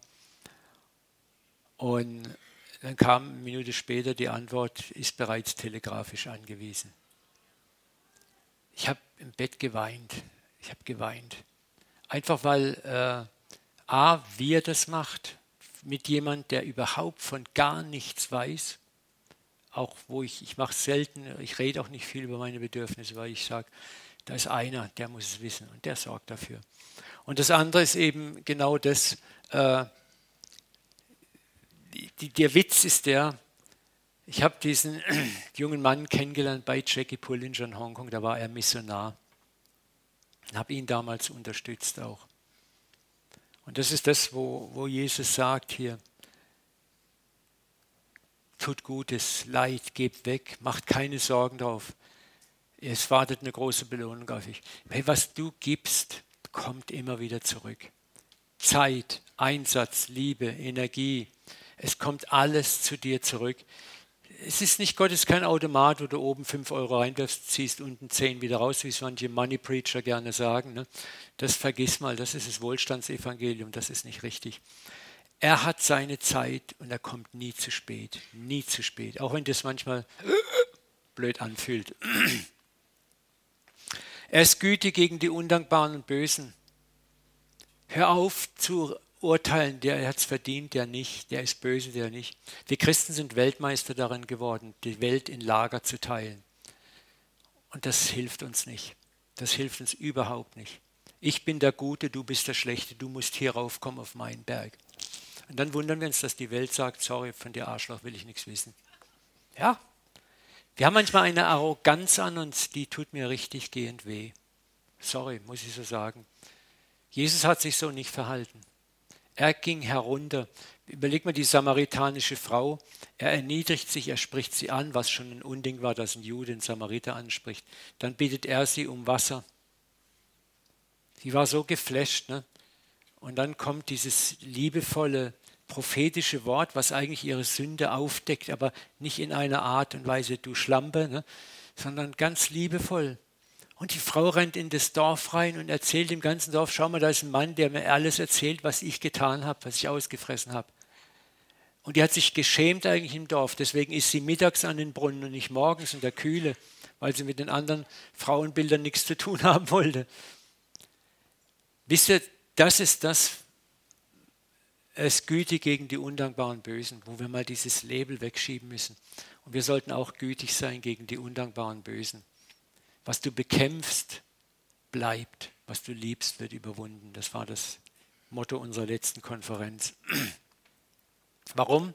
Und dann kam eine Minute später die Antwort, ist bereits telegrafisch angewiesen. Ich habe im Bett geweint. Ich habe geweint. Einfach weil äh, A, wie er das macht, mit jemand, der überhaupt von gar nichts weiß, auch wo ich, ich mache selten, ich rede auch nicht viel über meine Bedürfnisse, weil ich sage, da ist einer, der muss es wissen und der sorgt dafür. Und das andere ist eben genau das, äh, die, der Witz ist der, ich habe diesen jungen Mann kennengelernt bei Jackie Pullinger in Hongkong, da war er Missionar. Und habe ihn damals unterstützt auch. Und das ist das, wo, wo Jesus sagt hier, tut Gutes, Leid, gebt weg, macht keine Sorgen drauf. Es wartet eine große Belohnung auf euch. Hey, was du gibst, kommt immer wieder zurück. Zeit, Einsatz, Liebe, Energie, es kommt alles zu dir zurück. Es ist nicht Gott ist kein Automat, wo du oben 5 Euro reinwirfst, ziehst unten 10 wieder raus, wie es manche Money Preacher gerne sagen. Ne? Das vergiss mal, das ist das Wohlstandsevangelium, das ist nicht richtig. Er hat seine Zeit und er kommt nie zu spät, nie zu spät, auch wenn das manchmal blöd anfühlt. Er ist gütig gegen die Undankbaren und Bösen. Hör auf zu urteilen, der hat es verdient, der nicht, der ist böse, der nicht. Wir Christen sind Weltmeister darin geworden, die Welt in Lager zu teilen. Und das hilft uns nicht. Das hilft uns überhaupt nicht. Ich bin der Gute, du bist der Schlechte, du musst hier raufkommen auf meinen Berg. Und dann wundern wir uns, dass die Welt sagt, sorry, von dir Arschloch will ich nichts wissen. Ja, wir haben manchmal eine Arroganz an uns, die tut mir richtig gehend weh. Sorry, muss ich so sagen. Jesus hat sich so nicht verhalten. Er ging herunter. Überleg mal die samaritanische Frau. Er erniedrigt sich, er spricht sie an, was schon ein Unding war, dass ein Jude einen Samariter anspricht. Dann bittet er sie um Wasser. Sie war so geflasht. Ne? Und dann kommt dieses liebevolle, prophetische Wort, was eigentlich ihre Sünde aufdeckt, aber nicht in einer Art und Weise, du Schlampe, ne, sondern ganz liebevoll. Und die Frau rennt in das Dorf rein und erzählt dem ganzen Dorf, schau mal, da ist ein Mann, der mir alles erzählt, was ich getan habe, was ich ausgefressen habe. Und die hat sich geschämt eigentlich im Dorf. Deswegen ist sie mittags an den Brunnen und nicht morgens in der Kühle, weil sie mit den anderen Frauenbildern nichts zu tun haben wollte. Wisst ihr, das ist das, ist gütig gegen die undankbaren Bösen, wo wir mal dieses Label wegschieben müssen. Und wir sollten auch gütig sein gegen die undankbaren Bösen. Was du bekämpfst, bleibt. Was du liebst, wird überwunden. Das war das Motto unserer letzten Konferenz. Warum?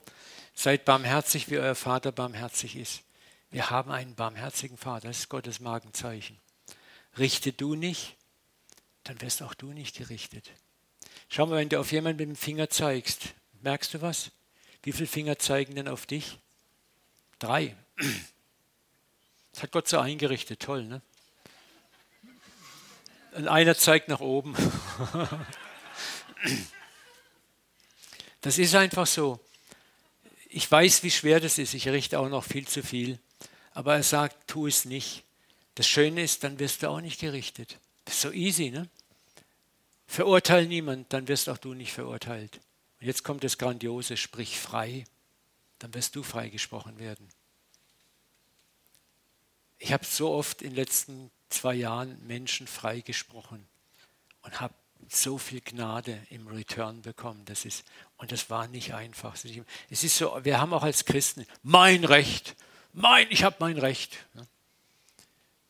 Seid barmherzig, wie euer Vater barmherzig ist. Wir haben einen barmherzigen Vater, das ist Gottes Markenzeichen. Richte du nicht, dann wirst auch du nicht gerichtet. Schau mal, wenn du auf jemanden mit dem Finger zeigst, merkst du was? Wie viele Finger zeigen denn auf dich? Drei. Das hat Gott so eingerichtet, toll, ne? Und einer zeigt nach oben. Das ist einfach so. Ich weiß, wie schwer das ist. Ich richte auch noch viel zu viel. Aber er sagt, tu es nicht. Das Schöne ist, dann wirst du auch nicht gerichtet. Das ist so easy, ne? Verurteile niemand, dann wirst auch du nicht verurteilt. Und jetzt kommt das Grandiose, sprich frei, dann wirst du freigesprochen werden. Ich habe so oft in den letzten zwei Jahren Menschen freigesprochen und habe so viel Gnade im Return bekommen. Das ist, und das war nicht einfach. Es ist so, wir haben auch als Christen mein Recht, mein, ich habe mein Recht.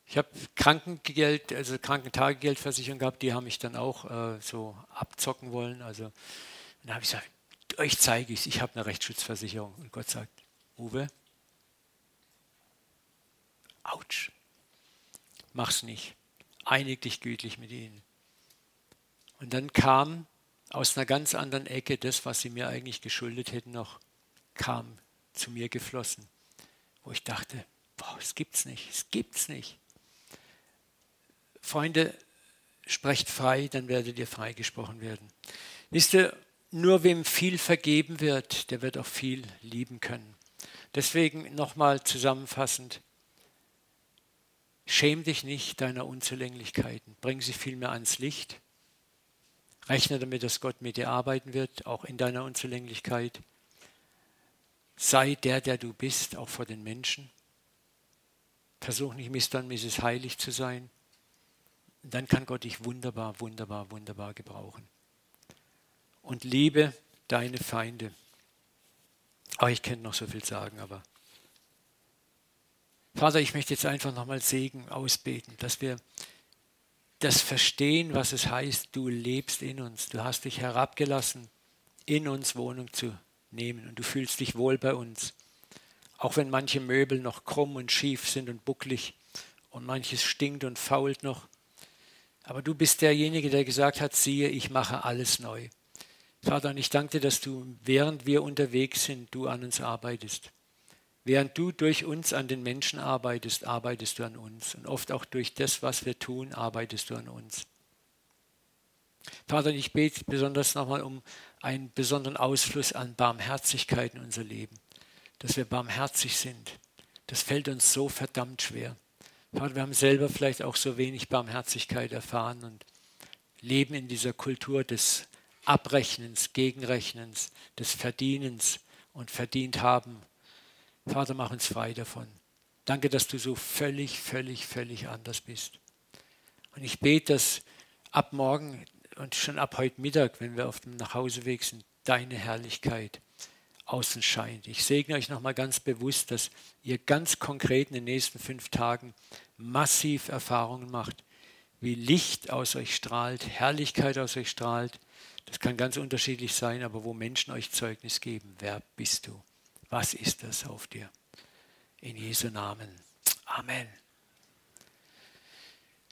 Ich habe Krankengeld, also Krankentagegeldversicherung gehabt, die haben mich dann auch äh, so abzocken wollen. Also dann habe ich gesagt, euch zeige ich es, ich habe eine Rechtsschutzversicherung. Und Gott sagt, Uwe, ouch, mach's nicht. Einig dich gütlich mit ihnen. Und dann kam aus einer ganz anderen Ecke das, was sie mir eigentlich geschuldet hätten, noch kam zu mir geflossen, wo ich dachte, boah, es gibt's nicht, es gibt's nicht. Freunde, sprecht frei, dann werdet ihr freigesprochen werden. Wisst ihr, nur wem viel vergeben wird, der wird auch viel lieben können. Deswegen nochmal zusammenfassend, schäm dich nicht deiner Unzulänglichkeiten, bring sie vielmehr ans Licht. Rechne damit, dass Gott mit dir arbeiten wird, auch in deiner Unzulänglichkeit. Sei der, der du bist, auch vor den Menschen. Versuch nicht Mr. und Mrs. Heilig zu sein. Dann kann Gott dich wunderbar, wunderbar, wunderbar gebrauchen. Und liebe deine Feinde. Oh, ich könnte noch so viel sagen, aber Vater, ich möchte jetzt einfach nochmal Segen ausbeten, dass wir das verstehen, was es heißt, du lebst in uns. Du hast dich herabgelassen, in uns Wohnung zu nehmen und du fühlst dich wohl bei uns. Auch wenn manche Möbel noch krumm und schief sind und bucklig und manches stinkt und fault noch. Aber du bist derjenige, der gesagt hat, siehe, ich mache alles neu. Vater, und ich danke dir, dass du, während wir unterwegs sind, du an uns arbeitest. Während du durch uns an den Menschen arbeitest, arbeitest du an uns. Und oft auch durch das, was wir tun, arbeitest du an uns. Vater, ich bete besonders nochmal um einen besonderen Ausfluss an Barmherzigkeit in unser Leben. Dass wir barmherzig sind. Das fällt uns so verdammt schwer. Vater, wir haben selber vielleicht auch so wenig Barmherzigkeit erfahren und leben in dieser Kultur des Abrechnens, Gegenrechnens, des Verdienens und verdient haben. Vater, mach uns frei davon. Danke, dass du so völlig, völlig, völlig anders bist. Und ich bete, dass ab morgen und schon ab heute Mittag, wenn wir auf dem Nachhauseweg sind, deine Herrlichkeit außen scheint. Ich segne euch nochmal ganz bewusst, dass ihr ganz konkret in den nächsten fünf Tagen massiv Erfahrungen macht, wie Licht aus euch strahlt, Herrlichkeit aus euch strahlt, das kann ganz unterschiedlich sein, aber wo Menschen euch Zeugnis geben, wer bist du? Was ist das auf dir? In Jesu Namen. Amen.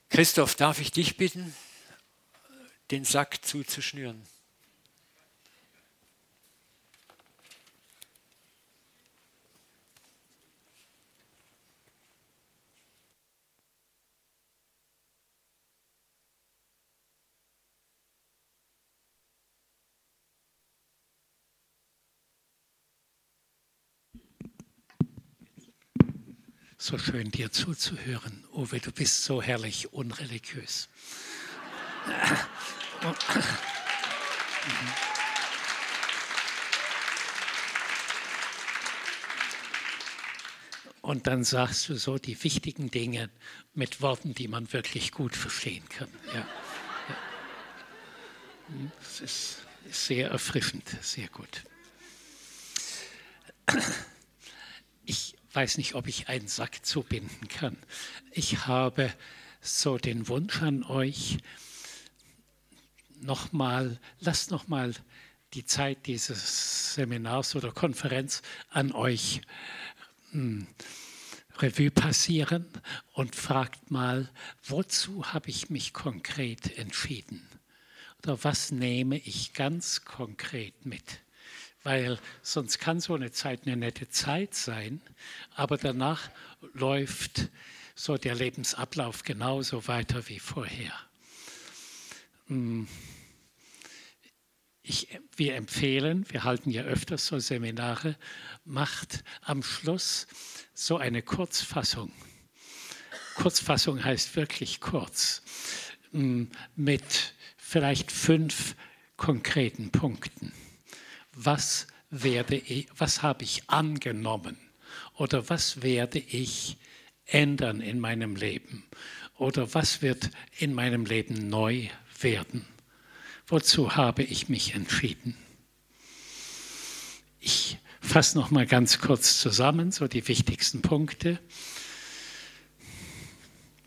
Christoph, darf ich dich bitten, den Sack zuzuschnüren? So schön dir zuzuhören. Uwe, du bist so herrlich unreligiös. Und dann sagst du so die wichtigen Dinge mit Worten, die man wirklich gut verstehen kann. Ja. Das ist sehr erfrischend, sehr gut. Ich weiß nicht, ob ich einen Sack zubinden kann. Ich habe so den Wunsch an euch, nochmal, lasst nochmal die Zeit dieses Seminars oder Konferenz an euch hm, Revue passieren und fragt mal, wozu habe ich mich konkret entschieden? Oder was nehme ich ganz konkret mit? Weil sonst kann so eine Zeit eine nette Zeit sein, aber danach läuft so der Lebensablauf genauso weiter wie vorher. Hm. Ich, wir empfehlen, wir halten ja öfters so Seminare, macht am Schluss so eine Kurzfassung. Kurzfassung heißt wirklich kurz, hm, mit vielleicht fünf konkreten Punkten was werde ich, was habe ich angenommen oder was werde ich ändern in meinem Leben oder was wird in meinem Leben neu werden. Wozu habe ich mich entschieden? Ich fasse noch mal ganz kurz zusammen, so die wichtigsten Punkte.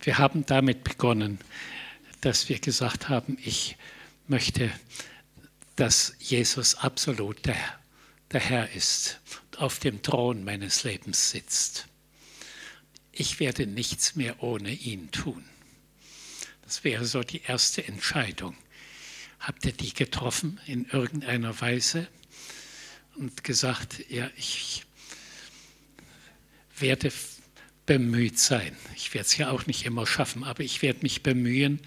Wir haben damit begonnen, dass wir gesagt haben, ich möchte dass Jesus absolut der, der Herr ist, auf dem Thron meines Lebens sitzt. Ich werde nichts mehr ohne ihn tun. Das wäre so die erste Entscheidung. Habt ihr die getroffen in irgendeiner Weise und gesagt, ja, ich werde bemüht sein. Ich werde es ja auch nicht immer schaffen, aber ich werde mich bemühen,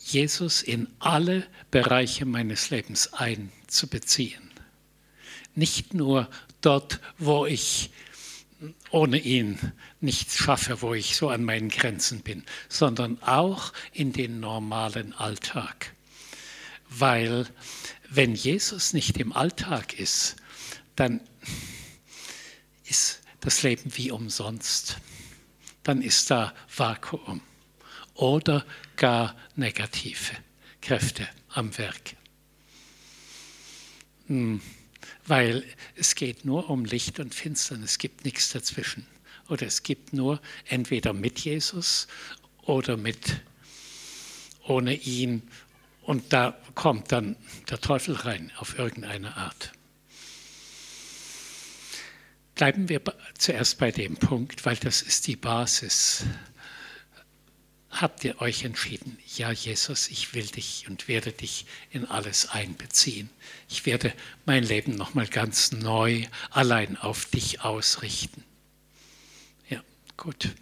Jesus in alle Bereiche meines Lebens einzubeziehen. Nicht nur dort, wo ich ohne ihn nichts schaffe, wo ich so an meinen Grenzen bin, sondern auch in den normalen Alltag. Weil wenn Jesus nicht im Alltag ist, dann das Leben wie umsonst. Dann ist da Vakuum oder gar negative Kräfte am Werk. Hm, weil es geht nur um Licht und Finsternis, es gibt nichts dazwischen. Oder es gibt nur entweder mit Jesus oder mit ohne ihn. Und da kommt dann der Teufel rein auf irgendeine Art. Bleiben wir zuerst bei dem Punkt, weil das ist die Basis. Habt ihr euch entschieden, ja Jesus, ich will dich und werde dich in alles einbeziehen. Ich werde mein Leben nochmal ganz neu allein auf dich ausrichten. Ja, gut.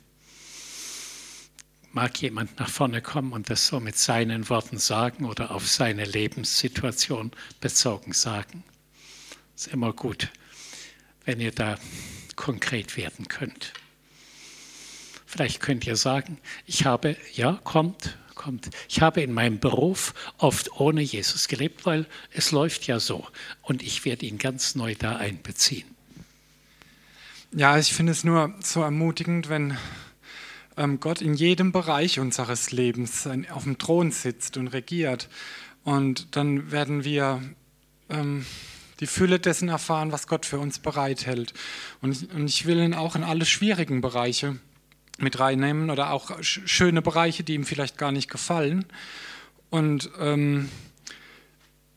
Mag jemand nach vorne kommen und das so mit seinen Worten sagen oder auf seine Lebenssituation bezogen sagen? Ist immer gut, wenn ihr da konkret werden könnt. Vielleicht könnt ihr sagen, ich habe, ja, kommt, kommt. Ich habe in meinem Beruf oft ohne Jesus gelebt, weil es läuft ja so. Und ich werde ihn ganz neu da einbeziehen. Ja, ich finde es nur so ermutigend, wenn ähm, Gott in jedem Bereich unseres Lebens auf dem Thron sitzt und regiert. Und dann werden wir ähm, die Fülle dessen erfahren, was Gott für uns bereithält. Und, und ich will ihn auch in alle schwierigen Bereiche mit reinnehmen oder auch schöne Bereiche, die ihm vielleicht gar nicht gefallen. Und ähm,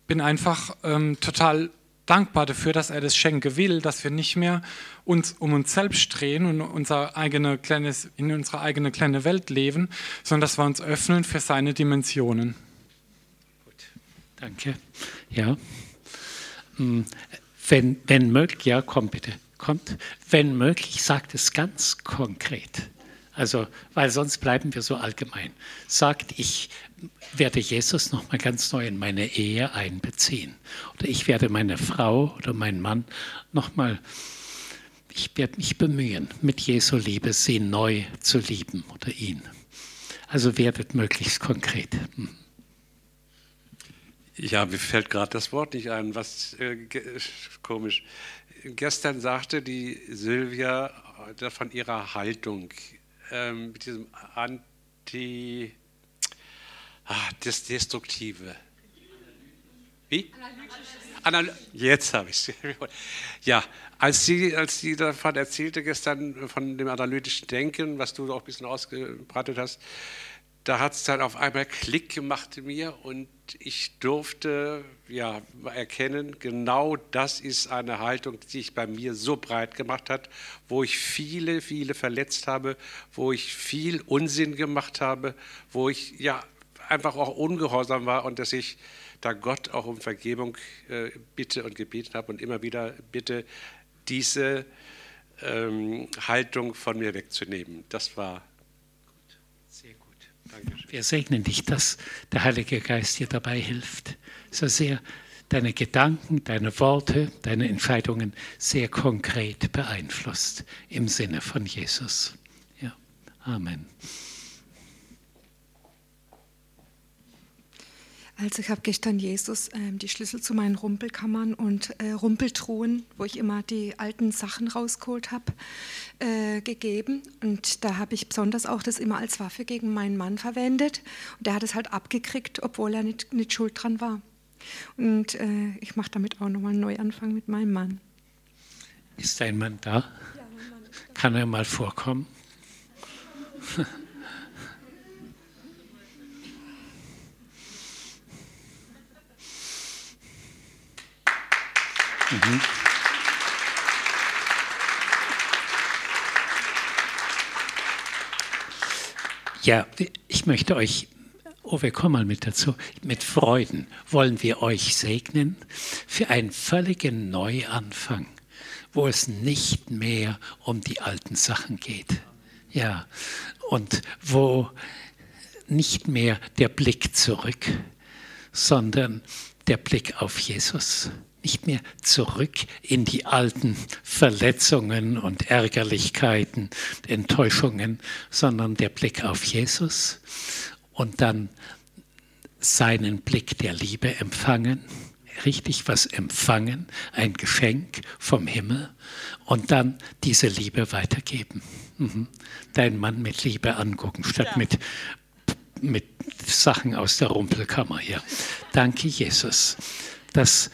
bin einfach ähm, total dankbar dafür, dass er das schenken will, dass wir nicht mehr uns um uns selbst drehen und unser eigene kleines, in unsere eigene kleine Welt leben, sondern dass wir uns öffnen für seine Dimensionen. Gut, danke. Ja. Hm, wenn, wenn möglich, ja, komm bitte, kommt. Wenn möglich, sagt es ganz konkret. Also, weil sonst bleiben wir so allgemein. Sagt, ich werde Jesus nochmal ganz neu in meine Ehe einbeziehen. Oder ich werde meine Frau oder meinen Mann nochmal, ich werde mich bemühen, mit Jesu Liebe sie neu zu lieben oder ihn. Also werdet möglichst konkret. Hm. Ja, mir fällt gerade das Wort nicht ein, was äh, komisch. Gestern sagte die Silvia von ihrer Haltung ähm, mit diesem Anti, ah, das Destruktive. Wie? Anal Jetzt habe ich es. Ja, als sie, als sie davon erzählte gestern, von dem analytischen Denken, was du auch ein bisschen ausgebreitet hast, da hat es dann auf einmal Klick gemacht in mir und ich durfte ja, erkennen, genau das ist eine Haltung, die sich bei mir so breit gemacht hat, wo ich viele, viele verletzt habe, wo ich viel Unsinn gemacht habe, wo ich ja einfach auch ungehorsam war und dass ich da Gott auch um Vergebung äh, bitte und gebeten habe und immer wieder bitte, diese ähm, Haltung von mir wegzunehmen. Das war wir segnen dich, dass der Heilige Geist dir dabei hilft, so sehr deine Gedanken, deine Worte, deine Entscheidungen sehr konkret beeinflusst im Sinne von Jesus. Ja, Amen. Also ich habe gestern Jesus äh, die Schlüssel zu meinen Rumpelkammern und äh, Rumpeltruhen, wo ich immer die alten Sachen rausgeholt habe, äh, gegeben. Und da habe ich besonders auch das immer als Waffe gegen meinen Mann verwendet. Und der hat es halt abgekriegt, obwohl er nicht, nicht schuld dran war. Und äh, ich mache damit auch nochmal einen Neuanfang mit meinem Mann. Ist dein Mann da? Ja, Mann. Kann er mal vorkommen? Mhm. Ja, ich möchte euch, oh, wir kommen mal mit dazu, mit Freuden wollen wir euch segnen für einen völligen Neuanfang, wo es nicht mehr um die alten Sachen geht. Ja, und wo nicht mehr der Blick zurück, sondern der Blick auf Jesus nicht mehr zurück in die alten Verletzungen und Ärgerlichkeiten, Enttäuschungen, sondern der Blick auf Jesus und dann seinen Blick der Liebe empfangen, richtig was empfangen, ein Geschenk vom Himmel und dann diese Liebe weitergeben. Mhm. Deinen Mann mit Liebe angucken, statt ja. mit, mit Sachen aus der Rumpelkammer hier. Danke, Jesus. dass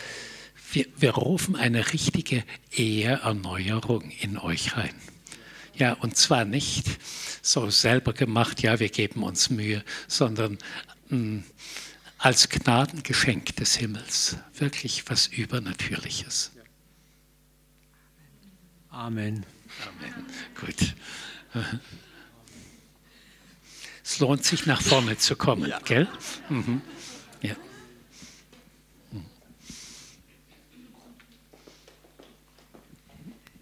wir, wir rufen eine richtige Eheerneuerung in euch rein. Ja, und zwar nicht so selber gemacht, ja, wir geben uns Mühe, sondern mh, mm, als Gnadengeschenk des Himmels. Wirklich was Übernatürliches. Amen. Amen. Gut. Es lohnt sich, nach vorne zu kommen, ja. gell? Mhm.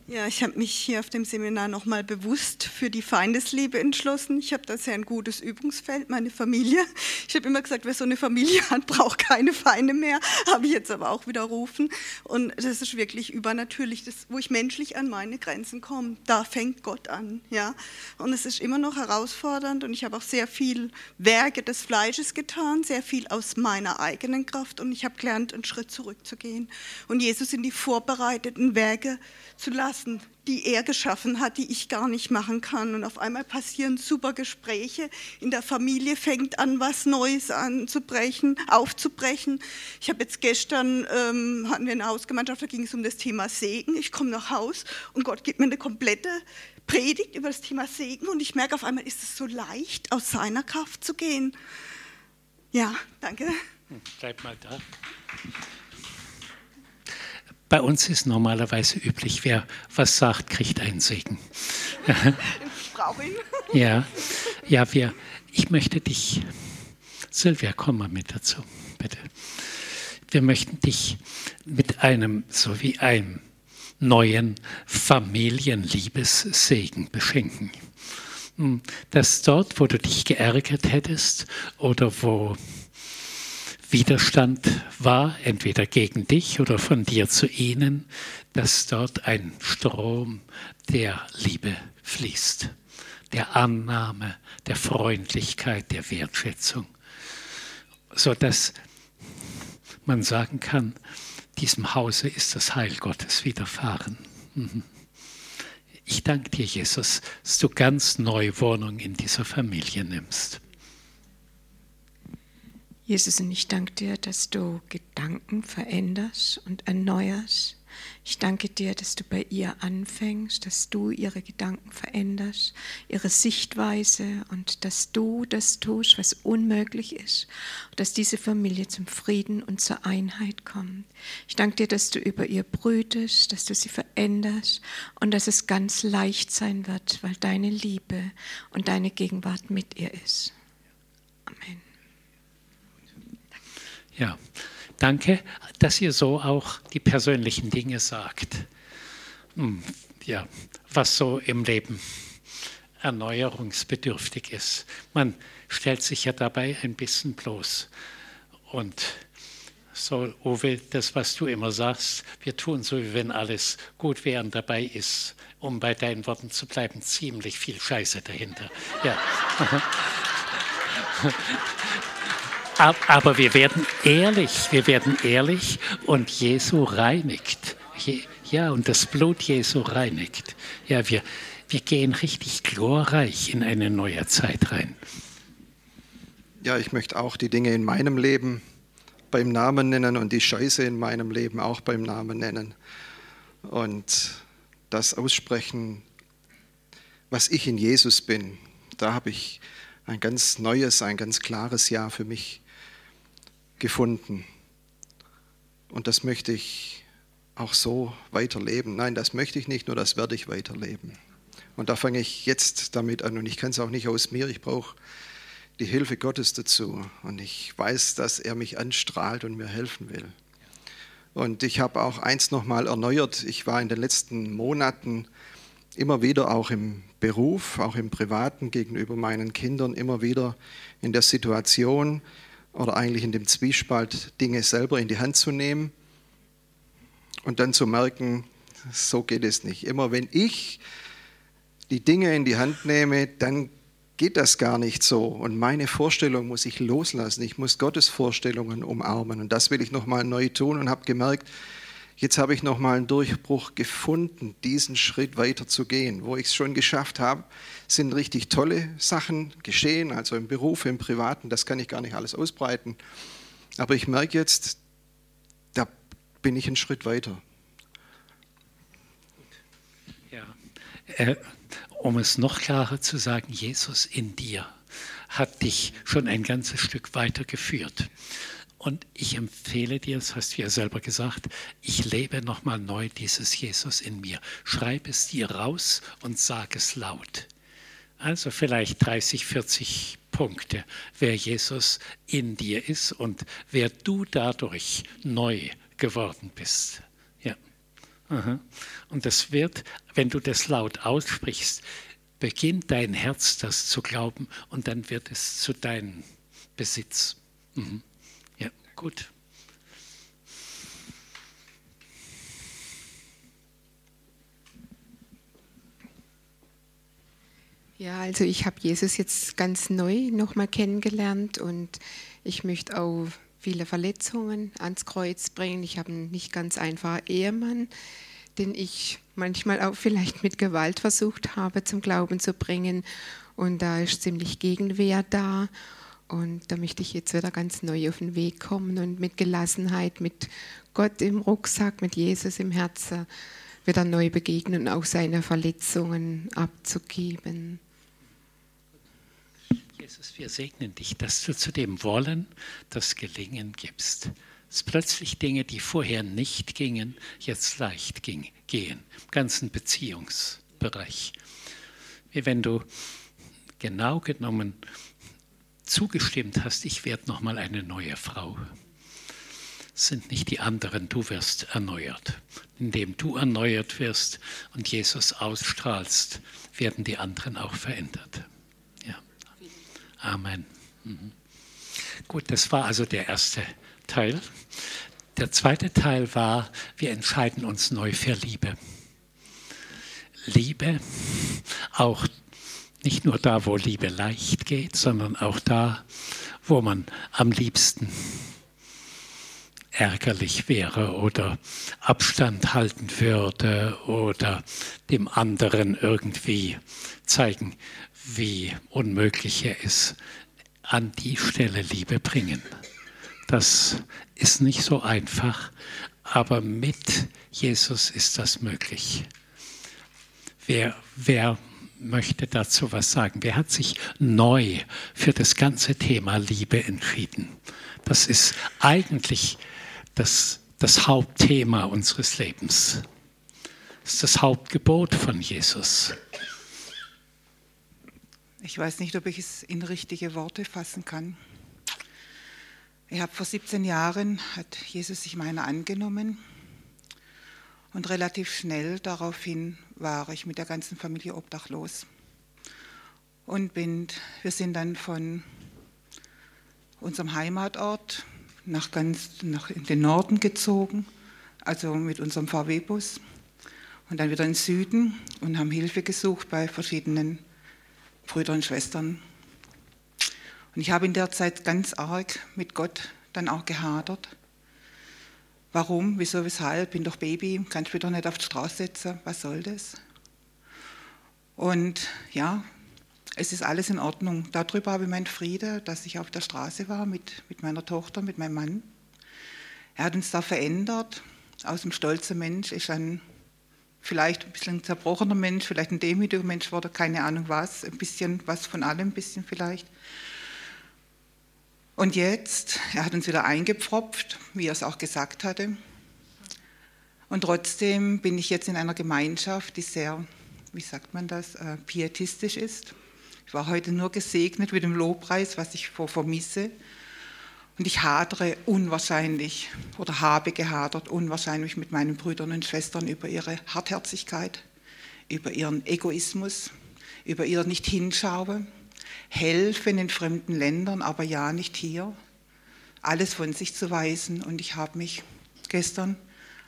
Ja, ich habe mich hier auf dem Seminar nochmal bewusst für die Feindesliebe entschlossen. Ich habe da sehr ein gutes Übungsfeld, meine Familie. Ich habe immer gesagt, wer so eine Familie hat, braucht keine Feinde mehr. Habe ich jetzt aber auch widerrufen. Und das ist wirklich übernatürlich, das, wo ich menschlich an meine Grenzen komme. Da fängt Gott an. Ja? Und es ist immer noch herausfordernd. Und ich habe auch sehr viel Werke des Fleisches getan, sehr viel aus meiner eigenen Kraft. Und ich habe gelernt, einen Schritt zurückzugehen und Jesus in die vorbereiteten Werke zu lassen, die er geschaffen hat, die ich gar nicht machen kann. Und auf einmal passieren super Gespräche. In der Familie fängt an, was Neues anzubrechen, aufzubrechen. Ich habe jetzt gestern, ähm, hatten wir eine Hausgemeinschaft, da ging es um das Thema Segen. Ich komme nach Haus und Gott gibt mir eine komplette Predigt über das Thema Segen und ich merke auf einmal, ist es so leicht, aus seiner Kraft zu gehen. Ja, danke. Hm, bleib mal da. Bei uns ist normalerweise üblich, wer was sagt, kriegt einen Segen. Ich brauche ihn. Ja, ja wir, ich möchte dich, Silvia, komm mal mit dazu, bitte. Wir möchten dich mit einem, so wie einem neuen Familienliebessegen beschenken. Hm, dass dort, wo du dich geärgert hättest oder wo Widerstand war, entweder gegen dich oder von dir zu ihnen, dass dort ein Strom der Liebe fließt, der Annahme, der Freundlichkeit, der Wertschätzung, sodass man sagen kann, diesem Hause ist das Heil Gottes widerfahren. Mhm. Ich danke dir, Jesus, dass du ganz neue Wohnung in dieser Familie nimmst. Jesus, und ich danke dir, dass du Gedanken veränderst und erneuerst. Ich danke dir, dass du bei ihr anfängst, dass du ihre Gedanken veränderst, ihre Sichtweise und dass du das tust, was unmöglich ist, dass diese Familie zum Frieden und zur Einheit kommt. Ich danke dir, dass du über ihr brütest, dass du sie veränderst und dass es ganz leicht sein wird, weil deine Liebe und deine Gegenwart mit ihr ist. Amen. Ja, danke, dass ihr so auch die persönlichen Dinge sagt. Hm, ja, was so im Leben erneuerungsbedürftig ist. Man stellt sich ja dabei ein bisschen bloß. Und so, Uwe, das, was du immer sagst, wir tun so, wie wenn alles gut wäre dabei ist, um bei deinen Worten zu bleiben, ziemlich viel Scheiße dahinter. Ja. Aber wir werden ehrlich, wir werden ehrlich und Jesu reinigt. Ja, und das Blut Jesu reinigt. Ja, wir, wir gehen richtig glorreich in eine neue Zeit rein. Ja, ich möchte auch die Dinge in meinem Leben beim Namen nennen und die Scheiße in meinem Leben auch beim Namen nennen. Und das aussprechen, was ich in Jesus bin. Da habe ich ein ganz neues, ein ganz klares Ja für mich gefunden. Und das möchte ich auch so weiterleben. Nein, das möchte ich nicht, nur das werde ich weiterleben. Und da fange ich jetzt damit an. Und ich kann es auch nicht aus mir. Ich brauche die Hilfe Gottes dazu. Und ich weiß, dass er mich anstrahlt und mir helfen will. Und ich habe auch eins nochmal erneuert. Ich war in den letzten Monaten immer wieder auch im Beruf, auch im Privaten gegenüber meinen Kindern, immer wieder in der Situation, oder eigentlich in dem Zwiespalt, Dinge selber in die Hand zu nehmen und dann zu merken, so geht es nicht. Immer wenn ich die Dinge in die Hand nehme, dann geht das gar nicht so. Und meine Vorstellung muss ich loslassen. Ich muss Gottes Vorstellungen umarmen. Und das will ich nochmal neu tun und habe gemerkt, jetzt habe ich nochmal einen Durchbruch gefunden, diesen Schritt weiter zu gehen. Wo ich es schon geschafft habe, sind richtig tolle Sachen geschehen, also im Beruf, im Privaten, das kann ich gar nicht alles ausbreiten. Aber ich merke jetzt, da bin ich einen Schritt weiter. Ja, äh, um es noch klarer zu sagen, Jesus in dir hat dich schon ein ganzes Stück weiter geführt. Und ich empfehle dir, das hast du ja selber gesagt, ich lebe nochmal neu dieses Jesus in mir. Schreib es dir raus und sag es laut. Also vielleicht 30, 40 Punkte, wer Jesus in dir ist und wer du dadurch neu geworden bist. Ja. Und das wird, wenn du das laut aussprichst, beginnt dein Herz das zu glauben und dann wird es zu deinem Besitz. Mhm. Gut. Ja, also ich habe Jesus jetzt ganz neu nochmal kennengelernt und ich möchte auch viele Verletzungen ans Kreuz bringen. Ich habe einen nicht ganz einfachen Ehemann, den ich manchmal auch vielleicht mit Gewalt versucht habe zum Glauben zu bringen. Und da ist ziemlich Gegenwehr da. Und da möchte ich jetzt wieder ganz neu auf den Weg kommen und mit Gelassenheit, mit Gott im Rucksack, mit Jesus im Herzen wieder neu begegnen und auch seine Verletzungen abzugeben. Jesus, wir segnen dich, dass du zu dem Wollen das Gelingen gibst. Dass plötzlich Dinge, die vorher nicht gingen, jetzt leicht ging, gehen. Im ganzen Beziehungsbereich. Wie wenn du genau genommen zugestimmt hast, ich werde nochmal eine neue Frau. Es sind nicht die anderen, du wirst erneuert. Indem du erneuert wirst und Jesus ausstrahlst, werden die anderen auch verändert. Amen. Mhm. Gut, das war also der erste Teil. Der zweite Teil war, wir entscheiden uns neu für Liebe. Liebe, auch nicht nur da, wo Liebe leicht geht, sondern auch da, wo man am liebsten ärgerlich wäre oder Abstand halten würde oder dem anderen irgendwie zeigen, wie unmöglich er ist, an die Stelle Liebe bringen. Das ist nicht so einfach, aber mit Jesus ist das möglich. Wer, wer möchte dazu was sagen? Wer hat sich neu für das ganze Thema Liebe entschieden? Das ist eigentlich das, das Hauptthema unseres Lebens. Das ist das Hauptgebot von Jesus. Ich weiß nicht, ob ich es in richtige Worte fassen kann. Ich habe vor 17 Jahren hat Jesus sich meiner angenommen und relativ schnell daraufhin war ich mit der ganzen Familie obdachlos und bin, wir sind dann von unserem Heimatort nach ganz nach in den Norden gezogen, also mit unserem VW-Bus und dann wieder in den Süden und haben Hilfe gesucht bei verschiedenen Brüder und Schwestern. Und ich habe in der Zeit ganz arg mit Gott dann auch gehadert. Warum, wieso, weshalb? Bin doch Baby, kannst mich doch nicht auf die Straße setzen, was soll das? Und ja, es ist alles in Ordnung. Darüber habe ich meinen Friede, dass ich auf der Straße war mit, mit meiner Tochter, mit meinem Mann. Er hat uns da verändert. Aus dem stolzen Mensch ist ein vielleicht ein bisschen zerbrochener Mensch, vielleicht ein demütiger Mensch wurde, keine Ahnung was, ein bisschen was von allem, ein bisschen vielleicht. Und jetzt, er hat uns wieder eingepfropft, wie er es auch gesagt hatte. Und trotzdem bin ich jetzt in einer Gemeinschaft, die sehr, wie sagt man das, äh, pietistisch ist. Ich war heute nur gesegnet mit dem Lobpreis, was ich vor vermisse. Und ich hadere unwahrscheinlich oder habe gehadert unwahrscheinlich mit meinen Brüdern und Schwestern über ihre Hartherzigkeit, über ihren Egoismus, über ihr Nicht-Hinschauen, helfen in fremden Ländern, aber ja nicht hier, alles von sich zu weisen. Und ich habe mich gestern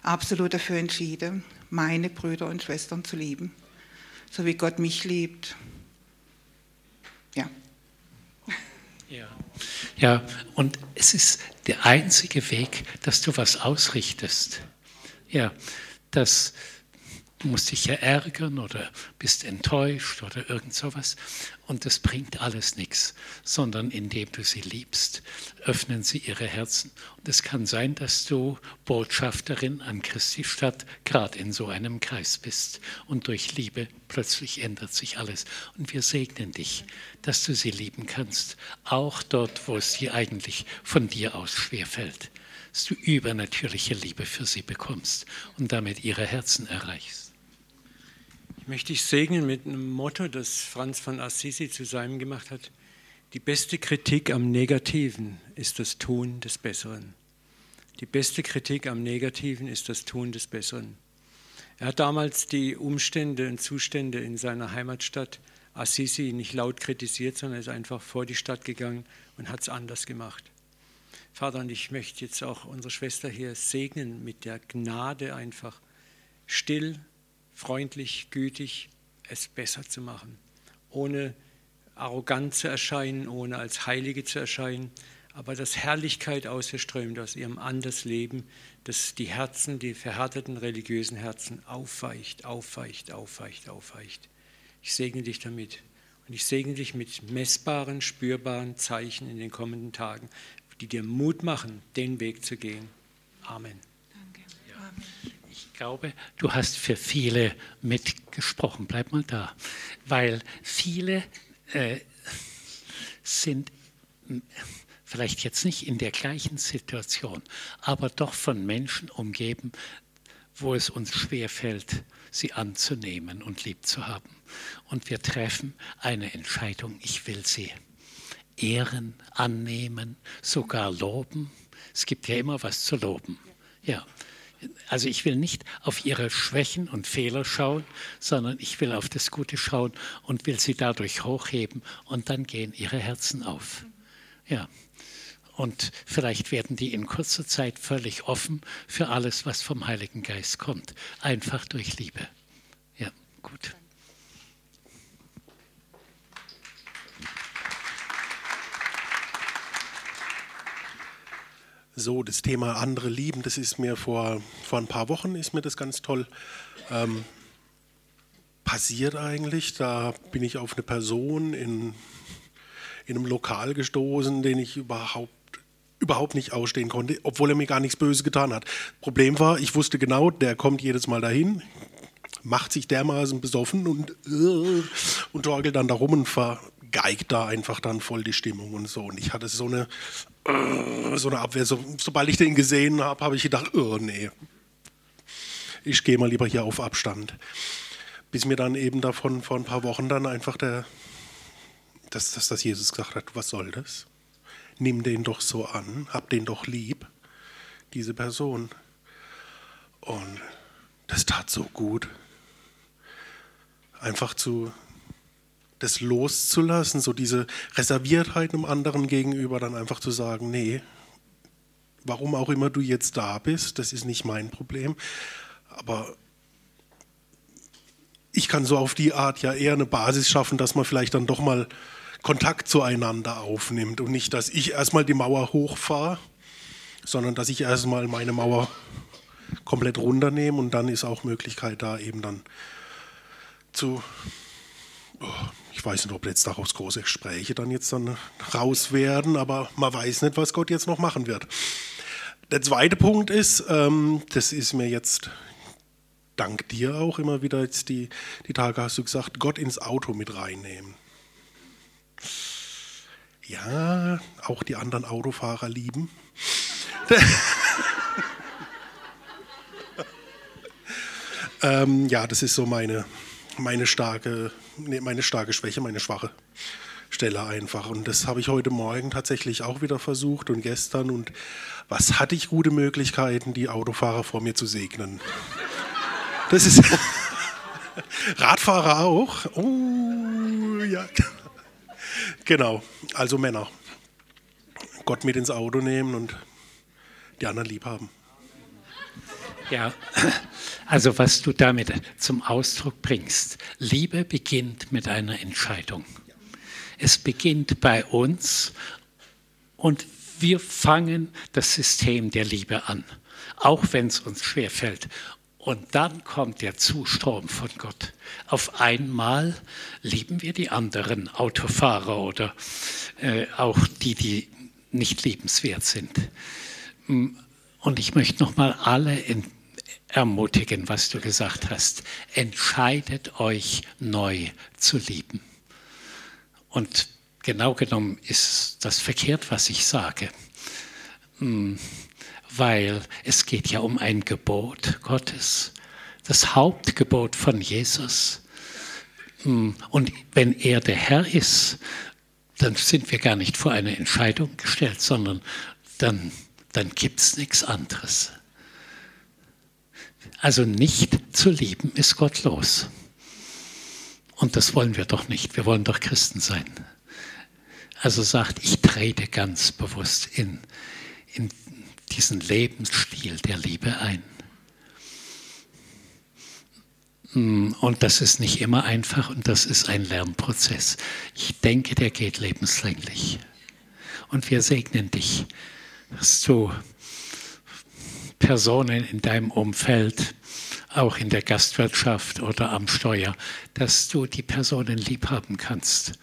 absolut dafür entschieden, meine Brüder und Schwestern zu lieben, so wie Gott mich liebt. ja. Ja. ja, und es ist der einzige Weg, dass du was ausrichtest. Ja, dass Du musst dich ja ärgern oder bist enttäuscht oder irgend sowas. Und das bringt alles nichts, sondern indem du sie liebst, öffnen sie ihre Herzen. Und es kann sein, dass du Botschafterin an Christi Stadt gerade in so einem Kreis bist. Und durch Liebe plötzlich ändert sich alles. Und wir segnen dich, dass du sie lieben kannst, auch dort, wo es dir eigentlich von dir aus schwerfällt. Dass du übernatürliche Liebe für sie bekommst und damit ihre Herzen erreichst möchte ich segnen mit einem Motto, das Franz von Assisi zu seinem gemacht hat. Die beste Kritik am Negativen ist das Tun des Besseren. Die beste Kritik am Negativen ist das Tun des Besseren. Er hat damals die Umstände und Zustände in seiner Heimatstadt Assisi nicht laut kritisiert, sondern ist einfach vor die Stadt gegangen und hat es anders gemacht. Vater, und ich möchte jetzt auch unsere Schwester hier segnen mit der Gnade einfach still freundlich, gütig, es besser zu machen, ohne arrogant zu erscheinen, ohne als Heilige zu erscheinen, aber dass Herrlichkeit aus ihr strömt, aus ihrem Andersleben, dass die Herzen, die verhärteten religiösen Herzen aufweicht, aufweicht, aufweicht, aufweicht. Ich segne dich damit. Und ich segne dich mit messbaren, spürbaren Zeichen in den kommenden Tagen, die dir Mut machen, den Weg zu gehen. Amen glaube, du hast für viele mitgesprochen. Bleib mal da. Weil viele äh, sind vielleicht jetzt nicht in der gleichen Situation, aber doch von Menschen umgeben, wo es uns schwerfällt, sie anzunehmen und lieb zu haben. Und wir treffen eine Entscheidung, ich will sie ehren, annehmen, sogar loben. Es gibt ja immer was zu loben. Ja, also ich will nicht auf ihre Schwächen und Fehler schauen, sondern ich will auf das Gute schauen und will sie dadurch hochheben und dann gehen ihre Herzen auf. Ja. Und vielleicht werden die in kurzer Zeit völlig offen für alles, was vom Heiligen Geist kommt. Einfach durch Liebe. Ja, gut. So, das Thema andere lieben, das ist mir vor, vor ein paar Wochen, ist mir das ganz toll ähm, passiert eigentlich. Da bin ich auf eine Person in, in einem Lokal gestoßen, den ich überhaupt überhaupt nicht ausstehen konnte, obwohl er mir gar nichts Böses getan hat. Problem war, ich wusste genau, der kommt jedes Mal dahin, macht sich dermaßen besoffen und, äh, und torkelt dann da rum und vergeigt da einfach dann voll die Stimmung und so. Und ich hatte so eine so eine Abwehr. So, sobald ich den gesehen habe, habe ich gedacht, oh nee, ich gehe mal lieber hier auf Abstand. Bis mir dann eben davon vor ein paar Wochen dann einfach der, dass, dass das Jesus gesagt hat, was soll das? Nimm den doch so an, hab den doch lieb, diese Person. Und das tat so gut. Einfach zu, das loszulassen, so diese Reserviertheit einem anderen gegenüber, dann einfach zu sagen, nee, warum auch immer du jetzt da bist, das ist nicht mein Problem, aber ich kann so auf die Art ja eher eine Basis schaffen, dass man vielleicht dann doch mal Kontakt zueinander aufnimmt und nicht, dass ich erstmal die Mauer hochfahre, sondern dass ich erstmal meine Mauer komplett runternehme und dann ist auch Möglichkeit da eben dann zu oh, ich weiß nicht, ob jetzt daraus große Gespräche dann jetzt dann raus werden, aber man weiß nicht, was Gott jetzt noch machen wird. Der zweite Punkt ist, ähm, das ist mir jetzt dank dir auch immer wieder jetzt die, die Tage hast du gesagt, Gott ins Auto mit reinnehmen. Ja, auch die anderen Autofahrer lieben. ähm, ja, das ist so meine, meine starke meine starke Schwäche, meine schwache Stelle einfach. Und das habe ich heute Morgen tatsächlich auch wieder versucht und gestern. Und was hatte ich gute Möglichkeiten, die Autofahrer vor mir zu segnen? Das ist Radfahrer auch. Oh, ja. Genau, also Männer. Gott mit ins Auto nehmen und die anderen lieb haben. Ja, also was du damit zum Ausdruck bringst, Liebe beginnt mit einer Entscheidung. Es beginnt bei uns und wir fangen das System der Liebe an, auch wenn es uns schwerfällt. Und dann kommt der Zustrom von Gott. Auf einmal lieben wir die anderen Autofahrer oder äh, auch die, die nicht liebenswert sind. Und ich möchte nochmal alle in, ermutigen, was du gesagt hast. Entscheidet euch neu zu lieben. Und genau genommen ist das verkehrt, was ich sage. Hm, weil es geht ja um ein Gebot Gottes, das Hauptgebot von Jesus. Hm, und wenn er der Herr ist, dann sind wir gar nicht vor eine Entscheidung gestellt, sondern dann, dann gibt es nichts anderes. Also nicht zu lieben ist gottlos. Und das wollen wir doch nicht. Wir wollen doch Christen sein. Also sagt, ich trete ganz bewusst in, in diesen Lebensstil der Liebe ein. Mm, und das ist nicht immer einfach und das ist ein Lernprozess. Ich denke, der geht lebenslänglich. Und wir segnen dich, dass du Personen in deinem Umfeld, auch in der Gastwirtschaft oder am Steuer, dass du die Personen lieb haben kannst.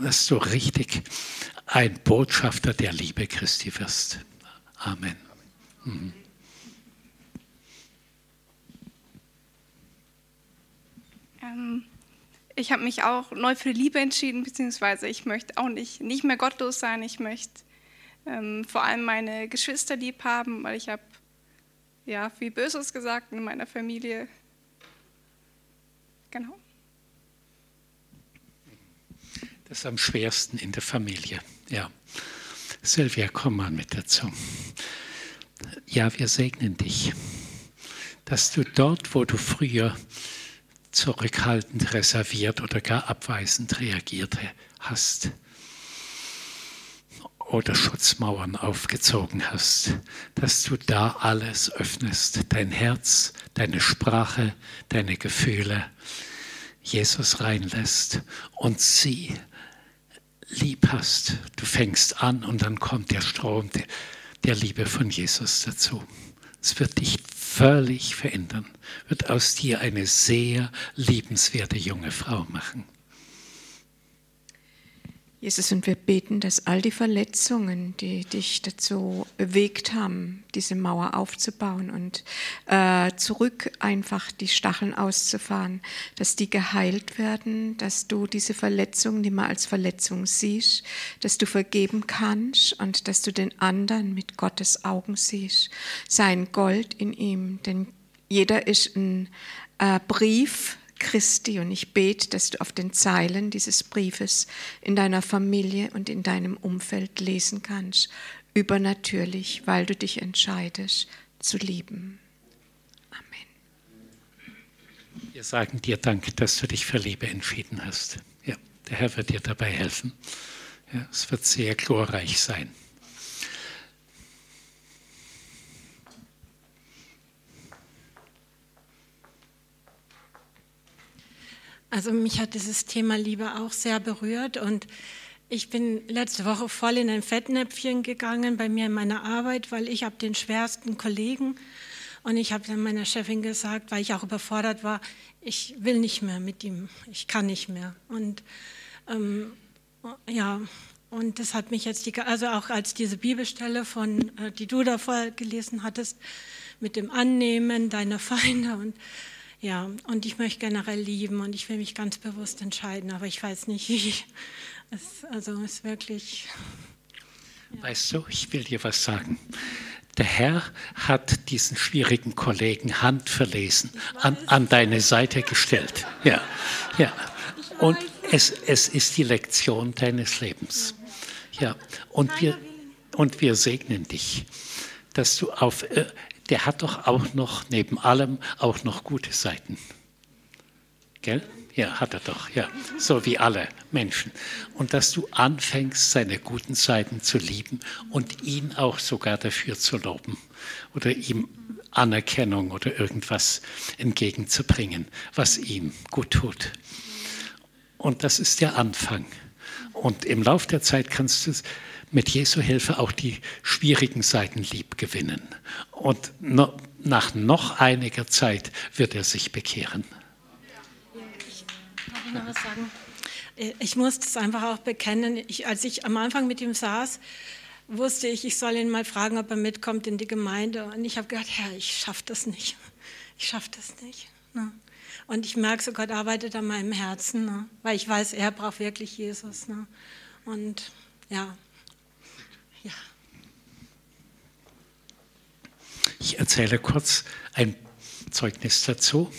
Dass du richtig ein Botschafter der Liebe Christi wirst. Amen. Mhm. Ähm, ich habe mich auch neu für die Liebe entschieden, beziehungsweise ich möchte auch nicht, nicht mehr gottlos sein. Ich möchte ähm, vor allem meine Geschwister lieb haben, weil ich habe ja, viel Böses gesagt in meiner Familie. Genau. Das ist am schwersten in der Familie, ja. Silvia, komm mal mit dazu. Ja, wir segnen dich, dass du dort, wo du früher zurückhaltend, reserviert oder gar abweisend reagiert hast, oder Schutzmauern aufgezogen hast, dass du da alles öffnest, dein Herz, deine Sprache, deine Gefühle, Jesus reinlässt und sie lieb hast. Du fängst an und dann kommt der Strom der Liebe von Jesus dazu. Es wird dich völlig verändern, wird aus dir eine sehr liebenswerte junge Frau machen. Jesus, und wir beten, dass all die Verletzungen, die dich dazu bewegt haben, diese Mauer aufzubauen und äh, zurück einfach die Stacheln auszufahren, dass die geheilt werden, dass du diese Verletzung nicht mehr als Verletzung siehst, dass du vergeben kannst und dass du den anderen mit Gottes Augen siehst. Sein Gold in ihm, denn jeder ist ein äh, Brief, Christi. Und ich bete, dass du auf den Zeilen dieses Briefes in deiner Familie und in deinem Umfeld lesen kannst, übernatürlich, weil du dich entscheidest zu lieben. Amen. Wir sagen dir Dank, dass du dich für Liebe entschieden hast. Ja, der Herr wird dir dabei helfen. Ja, es wird sehr glorreich sein. Also mich hat dieses Thema Liebe auch sehr berührt und ich bin letzte Woche voll in ein Fettnäpfchen gegangen bei mir in meiner Arbeit, weil ich habe den schwersten Kollegen und ich habe dann meiner Chefin gesagt, weil ich auch überfordert war, ich will nicht mehr mit ihm, ich kann nicht mehr. Und ähm, ja, und das hat mich jetzt, die, also auch als diese Bibelstelle von, äh, die du da vorher gelesen hattest, mit dem Annehmen deiner Feinde und ja, und ich möchte generell lieben und ich will mich ganz bewusst entscheiden, aber ich weiß nicht, wie. Es, also es ist wirklich. Ja. Weißt du, ich will dir was sagen. Der Herr hat diesen schwierigen Kollegen handverlesen an, an deine Seite gestellt. Ja, ja. Und es, es ist die Lektion deines Lebens. Ja, und wir, und wir segnen dich, dass du auf äh, der hat doch auch noch neben allem auch noch gute Seiten. Gell? Ja, hat er doch, ja. So wie alle Menschen. Und dass du anfängst, seine guten Seiten zu lieben und ihn auch sogar dafür zu loben oder ihm Anerkennung oder irgendwas entgegenzubringen, was ihm gut tut. Und das ist der Anfang. Und im Lauf der Zeit kannst du mit Jesu Hilfe auch die schwierigen Seiten lieb gewinnen. Und nach noch einiger Zeit wird er sich bekehren. Ich, ich musste es einfach auch bekennen. Ich, als ich am Anfang mit ihm saß, wusste ich, ich soll ihn mal fragen, ob er mitkommt in die Gemeinde. Und ich habe gedacht, Herr, ich schaffe das nicht. Ich schaffe das nicht. Ne? Und ich merke so, Gott arbeitet an meinem Herzen, ne? weil ich weiß, er braucht wirklich Jesus. Ne? Und ja, ja. Ich erzähle kurz ein Zeugnis dazu.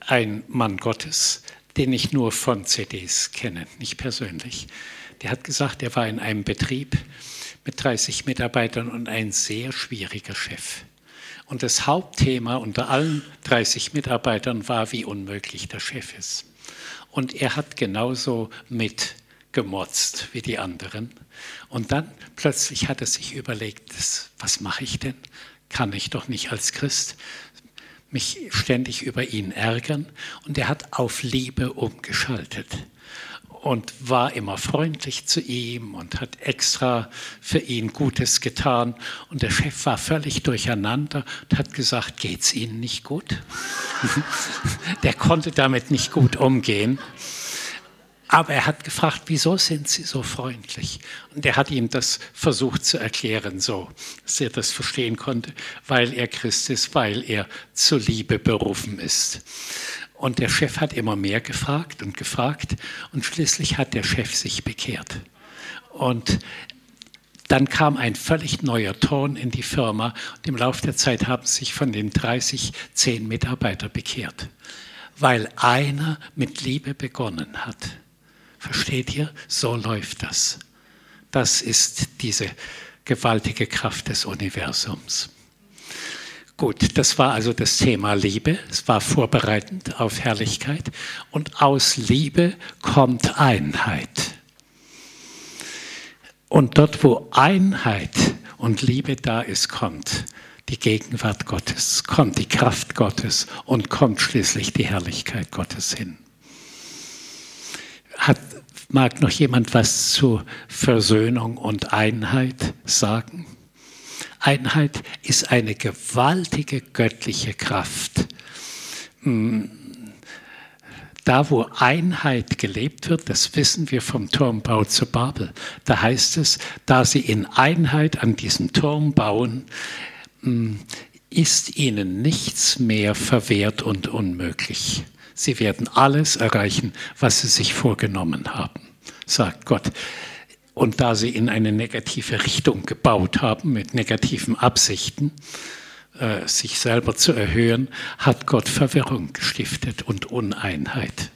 Ein Mann Gottes, den ich nur von CDs kenne, nicht persönlich. Der hat gesagt, er war in einem Betrieb mit 30 Mitarbeitern und ein sehr schwieriger Chef. Und das Hauptthema unter allen 30 Mitarbeitern war, wie unmöglich der Chef ist. Und er hat genauso mitgemotzt wie die anderen. Und dann plötzlich hat er sich überlegt, was mache ich denn? Kann ich doch nicht als Christ mich ständig über ihn ärgern. Und er hat auf Liebe umgeschaltet und war immer freundlich zu ihm und hat extra für ihn Gutes getan. Und der Chef war völlig durcheinander und hat gesagt, geht's Ihnen nicht gut? der konnte damit nicht gut umgehen. Aber er hat gefragt, wieso sind Sie so freundlich? Und er hat ihm das versucht zu erklären, so, dass er das verstehen konnte, weil er Christ ist, weil er zur Liebe berufen ist. Und der Chef hat immer mehr gefragt und gefragt und schließlich hat der Chef sich bekehrt. Und dann kam ein völlig neuer Ton in die Firma und im Laufe der Zeit haben sich von den 30 zehn Mitarbeiter bekehrt, weil einer mit Liebe begonnen hat. Versteht ihr? So läuft das. Das ist diese gewaltige Kraft des Universums. Gut, das war also das Thema Liebe. Es war vorbereitend auf Herrlichkeit. Und aus Liebe kommt Einheit. Und dort, wo Einheit und Liebe da ist, kommt die Gegenwart Gottes, kommt die Kraft Gottes und kommt schließlich die Herrlichkeit Gottes hin. Hat, mag noch jemand was zu Versöhnung und Einheit sagen? Einheit ist eine gewaltige göttliche Kraft. Hm. Da, wo Einheit gelebt wird, das wissen wir vom Turmbau zu Babel, da heißt es, da sie in Einheit an diesem Turm bauen, hm, ist ihnen nichts mehr verwehrt und unmöglich. Sie werden alles erreichen, was sie sich vorgenommen haben, sagt Gott. Und da sie in eine negative Richtung gebaut haben, mit negativen Absichten, äh, sich selber zu erhöhen, hat Gott Verwirrung gestiftet und Uneinheit.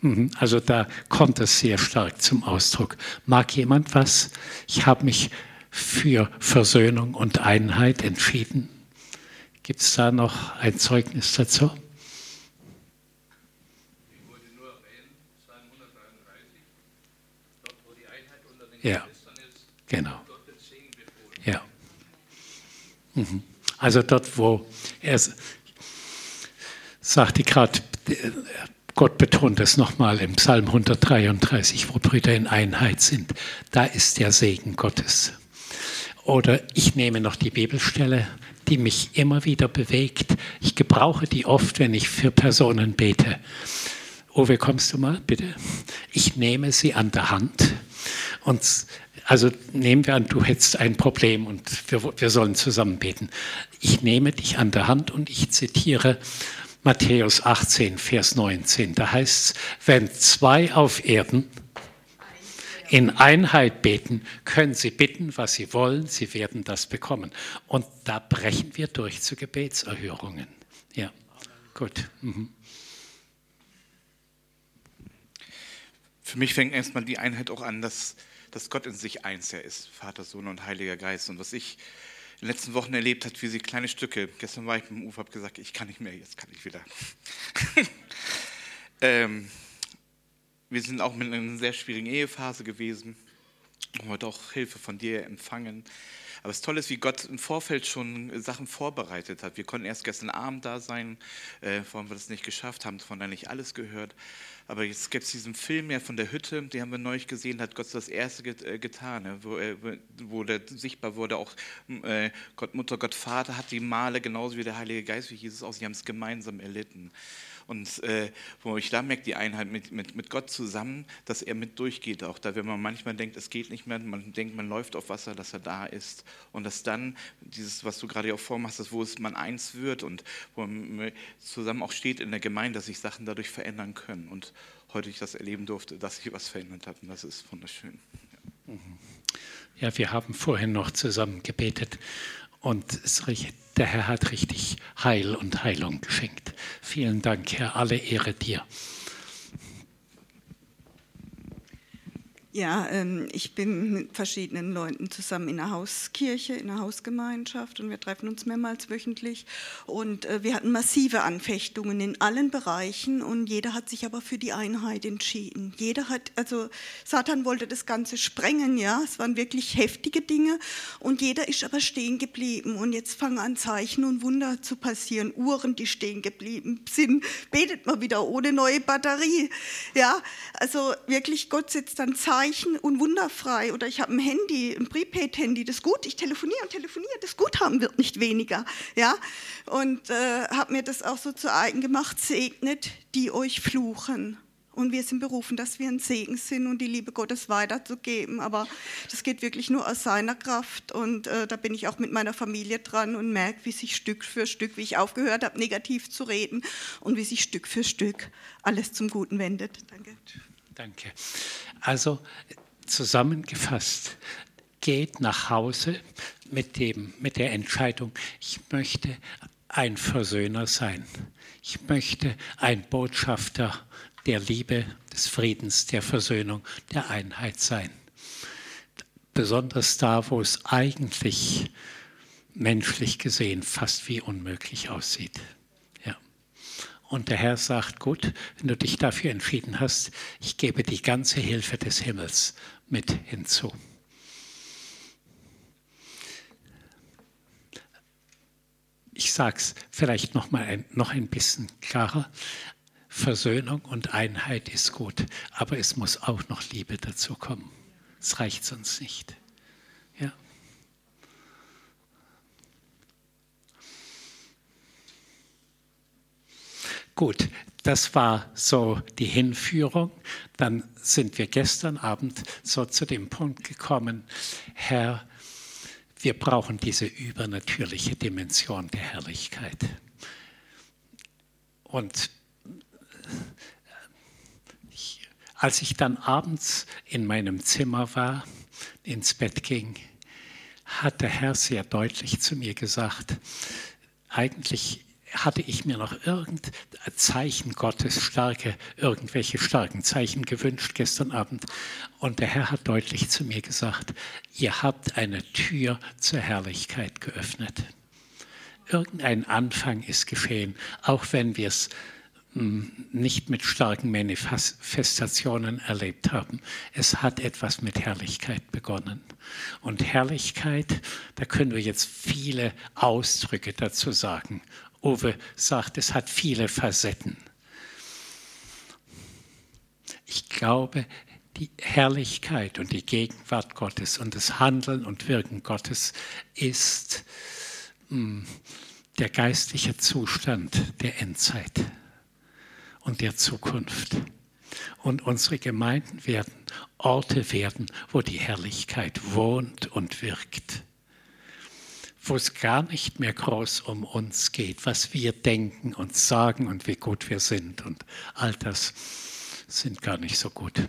Mhm. Also da kommt es sehr stark zum Ausdruck. Mag jemand was? Ich habe mich für Versöhnung und Einheit entschieden. Gibt es da noch ein Zeugnis dazu? Ja, genau. Ja. Mhm. Also dort, wo er sagte gerade, Gott betont es nochmal im Psalm 133, wo Brüder in Einheit sind, da ist der Segen Gottes. Oder ich nehme noch die Bibelstelle, die mich immer wieder bewegt. Ich gebrauche die oft, wenn ich für Personen bete. Uwe, kommst du mal, bitte? Ich nehme sie an der Hand und also nehmen wir an, du hättest ein Problem und wir, wir sollen zusammen beten. Ich nehme dich an der Hand und ich zitiere Matthäus 18, Vers 19. Da heißt es, wenn zwei auf Erden in Einheit beten, können sie bitten, was sie wollen, sie werden das bekommen. Und da brechen wir durch zu Gebetserhörungen. Ja, gut. Mhm. Für mich fängt erstmal die Einheit auch an, dass dass Gott in sich eins ist, Vater, Sohn und Heiliger Geist. Und was ich in den letzten Wochen erlebt habe, wie sie kleine Stücke, gestern war ich mit dem Ufer, habe gesagt, ich kann nicht mehr, jetzt kann ich wieder. ähm, wir sind auch mit einer sehr schwierigen Ehephase gewesen, haben heute auch Hilfe von dir empfangen. Aber das Tolle ist, wie Gott im Vorfeld schon Sachen vorbereitet hat. Wir konnten erst gestern Abend da sein, äh, warum wir das nicht geschafft haben, von da nicht alles gehört. Aber jetzt gibt es diesen Film ja von der Hütte, den haben wir neulich gesehen, hat Gott das erste get, äh, getan, ne? wo, äh, wo der sichtbar wurde, auch äh, Gott Mutter, Gott Vater hat die Male genauso wie der Heilige Geist, wie Jesus auch, sie haben es gemeinsam erlitten. Und äh, wo ich da merke, die Einheit mit, mit, mit Gott zusammen, dass er mit durchgeht. Auch da, wenn man manchmal denkt, es geht nicht mehr, man denkt, man läuft auf Wasser, dass er da ist. Und dass dann dieses, was du gerade auch vormachst, ist, wo es man eins wird und wo man zusammen auch steht in der Gemeinde, dass sich Sachen dadurch verändern können. Und heute ich das erleben durfte, dass sich was verändert hat. Und das ist wunderschön. Ja, ja wir haben vorhin noch zusammen gebetet und der Herr hat richtig Heil und Heilung geschenkt. Vielen Dank, Herr. Alle Ehre dir. Ja, ähm, ich bin mit verschiedenen Leuten zusammen in einer Hauskirche, in einer Hausgemeinschaft und wir treffen uns mehrmals wöchentlich. Und äh, wir hatten massive Anfechtungen in allen Bereichen und jeder hat sich aber für die Einheit entschieden. Jeder hat, also Satan wollte das Ganze sprengen, ja, es waren wirklich heftige Dinge und jeder ist aber stehen geblieben. Und jetzt fangen an Zeichen und Wunder zu passieren. Uhren, die stehen geblieben sind, betet mal wieder ohne neue Batterie. Ja, also wirklich, Gott setzt dann Zeichen Zeichen und wunderfrei. Oder ich habe ein Handy, ein Prepaid-Handy, das gut, ich telefoniere und telefoniere, das Guthaben wird nicht weniger. Ja? Und äh, habe mir das auch so zu eigen gemacht, segnet, die euch fluchen. Und wir sind berufen, dass wir ein Segen sind und die Liebe Gottes weiterzugeben. Aber das geht wirklich nur aus seiner Kraft. Und äh, da bin ich auch mit meiner Familie dran und merke, wie sich Stück für Stück, wie ich aufgehört habe, negativ zu reden und wie sich Stück für Stück alles zum Guten wendet. Danke. Danke. Also zusammengefasst, geht nach Hause mit, dem, mit der Entscheidung, ich möchte ein Versöhner sein. Ich möchte ein Botschafter der Liebe, des Friedens, der Versöhnung, der Einheit sein. Besonders da, wo es eigentlich menschlich gesehen fast wie unmöglich aussieht. Und der Herr sagt, gut, wenn du dich dafür entschieden hast, ich gebe die ganze Hilfe des Himmels mit hinzu. Ich sage es vielleicht noch mal ein, noch ein bisschen klarer. Versöhnung und Einheit ist gut, aber es muss auch noch Liebe dazu kommen. Es reicht sonst nicht. Ja. Gut, das war so die Hinführung. Dann sind wir gestern Abend so zu dem Punkt gekommen, Herr, wir brauchen diese übernatürliche Dimension der Herrlichkeit. Und ich, als ich dann abends in meinem Zimmer war, ins Bett ging, hat der Herr sehr deutlich zu mir gesagt, eigentlich hatte ich mir noch irgendein Zeichen Gottes, starke, irgendwelche starken Zeichen gewünscht gestern Abend. Und der Herr hat deutlich zu mir gesagt, ihr habt eine Tür zur Herrlichkeit geöffnet. Irgendein Anfang ist geschehen, auch wenn wir es hm, nicht mit starken Manifestationen erlebt haben. Es hat etwas mit Herrlichkeit begonnen. Und Herrlichkeit, da können wir jetzt viele Ausdrücke dazu sagen. Uwe sagt, es hat viele Facetten. Ich glaube, die Herrlichkeit und die Gegenwart Gottes und das Handeln und Wirken Gottes ist mh, hm, der geistliche Zustand der Endzeit und der Zukunft. Und unsere Gemeinden werden Orte werden, wo die Herrlichkeit wohnt und wirkt wo es gar nicht mehr groß um uns geht, was wir denken und sagen und wie gut wir sind und all das sind gar nicht so gut.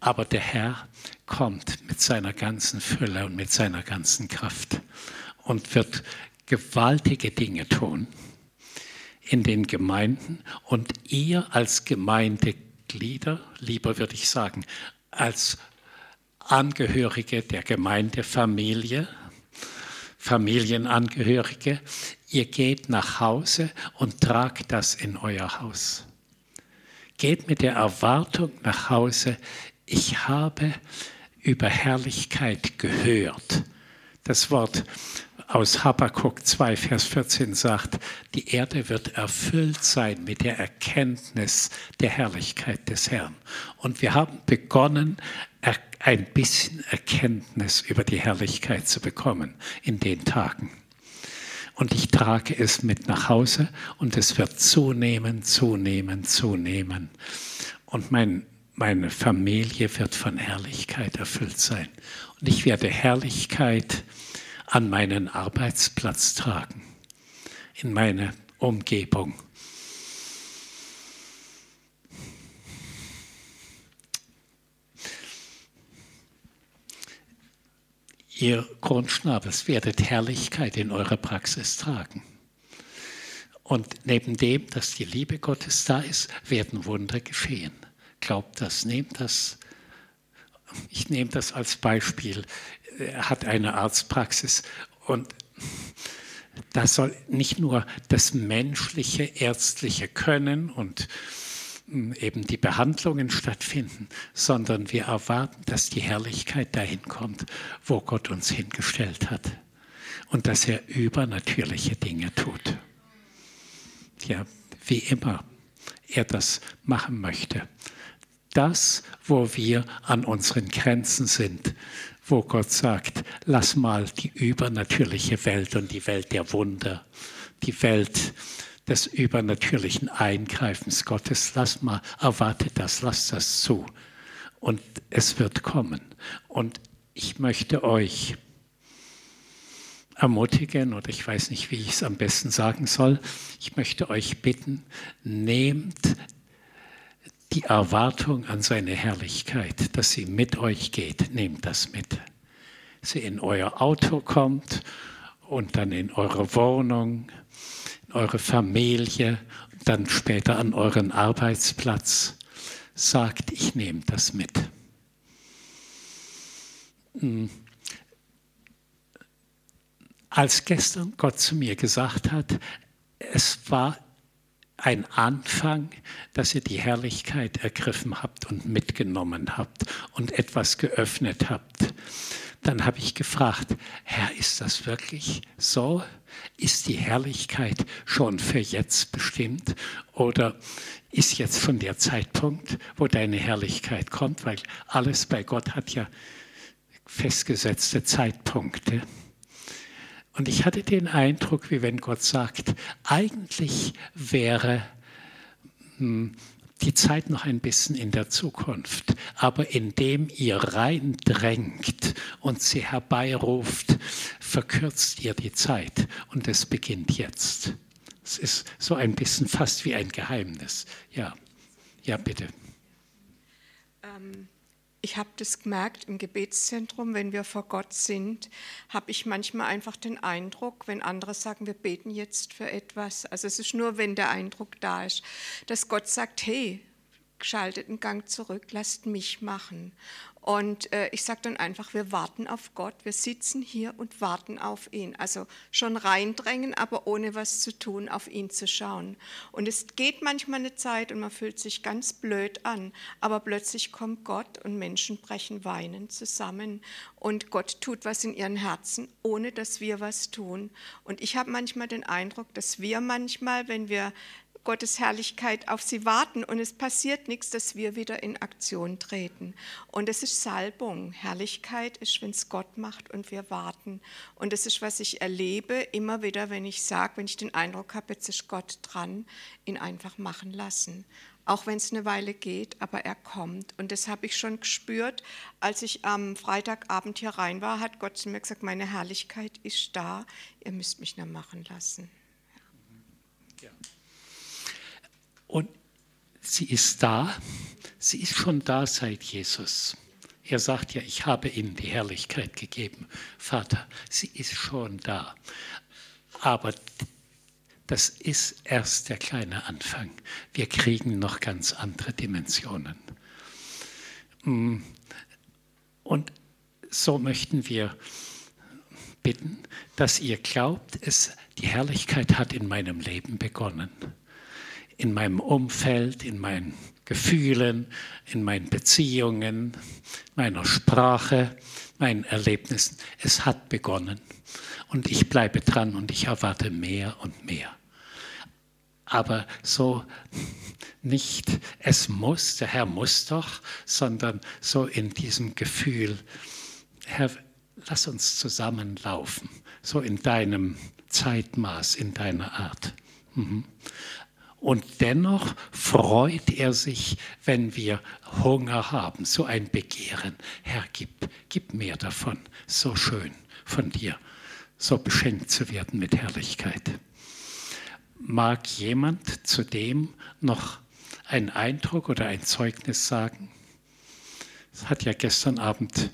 Aber der Herr kommt mit seiner ganzen Fülle und mit seiner ganzen Kraft und wird gewaltige Dinge tun in den Gemeinden und ihr als Gemeindeglieder, lieber würde ich sagen, als Angehörige der Gemeindefamilie, Familienangehörige, ihr geht nach Hause und tragt das in euer Haus. Geht mit der Erwartung nach Hause, ich habe über Herrlichkeit gehört. Das Wort aus Habakkuk 2, Vers 14 sagt, die Erde wird erfüllt sein mit der Erkenntnis der Herrlichkeit des Herrn. Und wir haben begonnen, ein bisschen Erkenntnis über die Herrlichkeit zu bekommen in den Tagen. Und ich trage es mit nach Hause und es wird zunehmen, zunehmen, zunehmen. Und mein, meine Familie wird von Herrlichkeit erfüllt sein. Und ich werde Herrlichkeit an meinen Arbeitsplatz tragen, in meine Umgebung. Ihr Grundschnabels werdet Herrlichkeit in eurer Praxis tragen. Und neben dem, dass die Liebe Gottes da ist, werden Wunder geschehen. Glaubt das, nehmt das. Ich nehme das als Beispiel. Er hat eine Arztpraxis und da soll nicht nur das menschliche, ärztliche Können und eben die Behandlungen stattfinden, sondern wir erwarten, dass die Herrlichkeit dahin kommt, wo Gott uns hingestellt hat und dass er übernatürliche Dinge tut. Ja, wie immer er das machen möchte. Das, wo wir an unseren Grenzen sind, wo Gott sagt, lass mal die übernatürliche Welt und die Welt der Wunder, die Welt des übernatürlichen Eingreifens Gottes. Lass mal, erwarte das, lass das zu. Und es wird kommen. Und ich möchte euch ermutigen, oder ich weiß nicht, wie ich es am besten sagen soll, ich möchte euch bitten, nehmt die Erwartung an seine Herrlichkeit, dass sie mit euch geht, nehmt das mit. Sie in euer Auto kommt und dann in eure Wohnung, eure Familie, dann später an euren Arbeitsplatz, sagt, ich nehme das mit. Hm. Als gestern Gott zu mir gesagt hat, es war ein Anfang, dass ihr die Herrlichkeit ergriffen habt und mitgenommen habt und etwas geöffnet habt. Dann habe ich gefragt, Herr, ist das wirklich so? Ist die Herrlichkeit schon für jetzt bestimmt oder ist jetzt schon der Zeitpunkt, wo deine Herrlichkeit kommt? Weil alles bei Gott hat ja festgesetzte Zeitpunkte. Und ich hatte den Eindruck, wie wenn Gott sagt, eigentlich wäre hm, die Zeit noch ein bisschen in der Zukunft. Aber indem ihr reindrängt und sie herbeiruft, verkürzt ihr die Zeit und es beginnt jetzt. Es ist so ein bisschen fast wie ein Geheimnis. Ja, ja, bitte. Ähm, ich habe das gemerkt im Gebetszentrum, wenn wir vor Gott sind, habe ich manchmal einfach den Eindruck, wenn andere sagen, wir beten jetzt für etwas, also es ist nur, wenn der Eindruck da ist, dass Gott sagt, hey, schaltet einen Gang zurück, lasst mich machen. Und äh, ich sage dann einfach, wir warten auf Gott, wir sitzen hier und warten auf ihn. Also schon reindrängen, aber ohne was zu tun, auf ihn zu schauen. Und es geht manchmal eine Zeit und man fühlt sich ganz blöd an, aber plötzlich kommt Gott und Menschen brechen weinen zusammen und Gott tut was in ihren Herzen, ohne dass wir was tun. Und ich habe manchmal den Eindruck, dass wir manchmal, wenn wir Gottes Herrlichkeit auf sie warten und es passiert nichts, dass wir wieder in Aktion treten. Und es ist Salbung. Herrlichkeit ist, wenn es Gott macht und wir warten. Und das ist, was ich erlebe, immer wieder, wenn ich sage, wenn ich den Eindruck habe, jetzt ist Gott dran, ihn einfach machen lassen. Auch wenn es eine Weile geht, aber er kommt. Und das habe ich schon gespürt, als ich am Freitagabend hier rein war, hat Gott zu mir gesagt, meine Herrlichkeit ist da, ihr müsst mich nur machen lassen. Ja. Und sie ist da, sie ist schon da seit Jesus. Er sagt ja, ich habe ihm die Herrlichkeit gegeben. Vater, sie ist schon da. Aber das ist erst der kleine Anfang. Wir kriegen noch ganz andere Dimensionen. Mm. Und so möchten wir bitten, dass ihr glaubt, es, die Herrlichkeit hat in meinem Leben begonnen in meinem Umfeld, in meinen Gefühlen, in meinen Beziehungen, meiner Sprache, meinen Erlebnissen. Es hat begonnen und ich bleibe dran und ich erwarte mehr und mehr. Aber so nicht, es muss, der Herr muss doch, sondern so in diesem Gefühl, Herr, lass uns zusammenlaufen, so in deinem Zeitmaß, in deiner Art. Mhm. Und dennoch freut er sich, wenn wir Hunger haben, so ein Begehren. Herr, gib, gib mehr davon. So schön von dir, so beschenkt zu werden mit Herrlichkeit. Mag jemand zu dem noch einen Eindruck oder ein Zeugnis sagen? Es hat ja gestern Abend,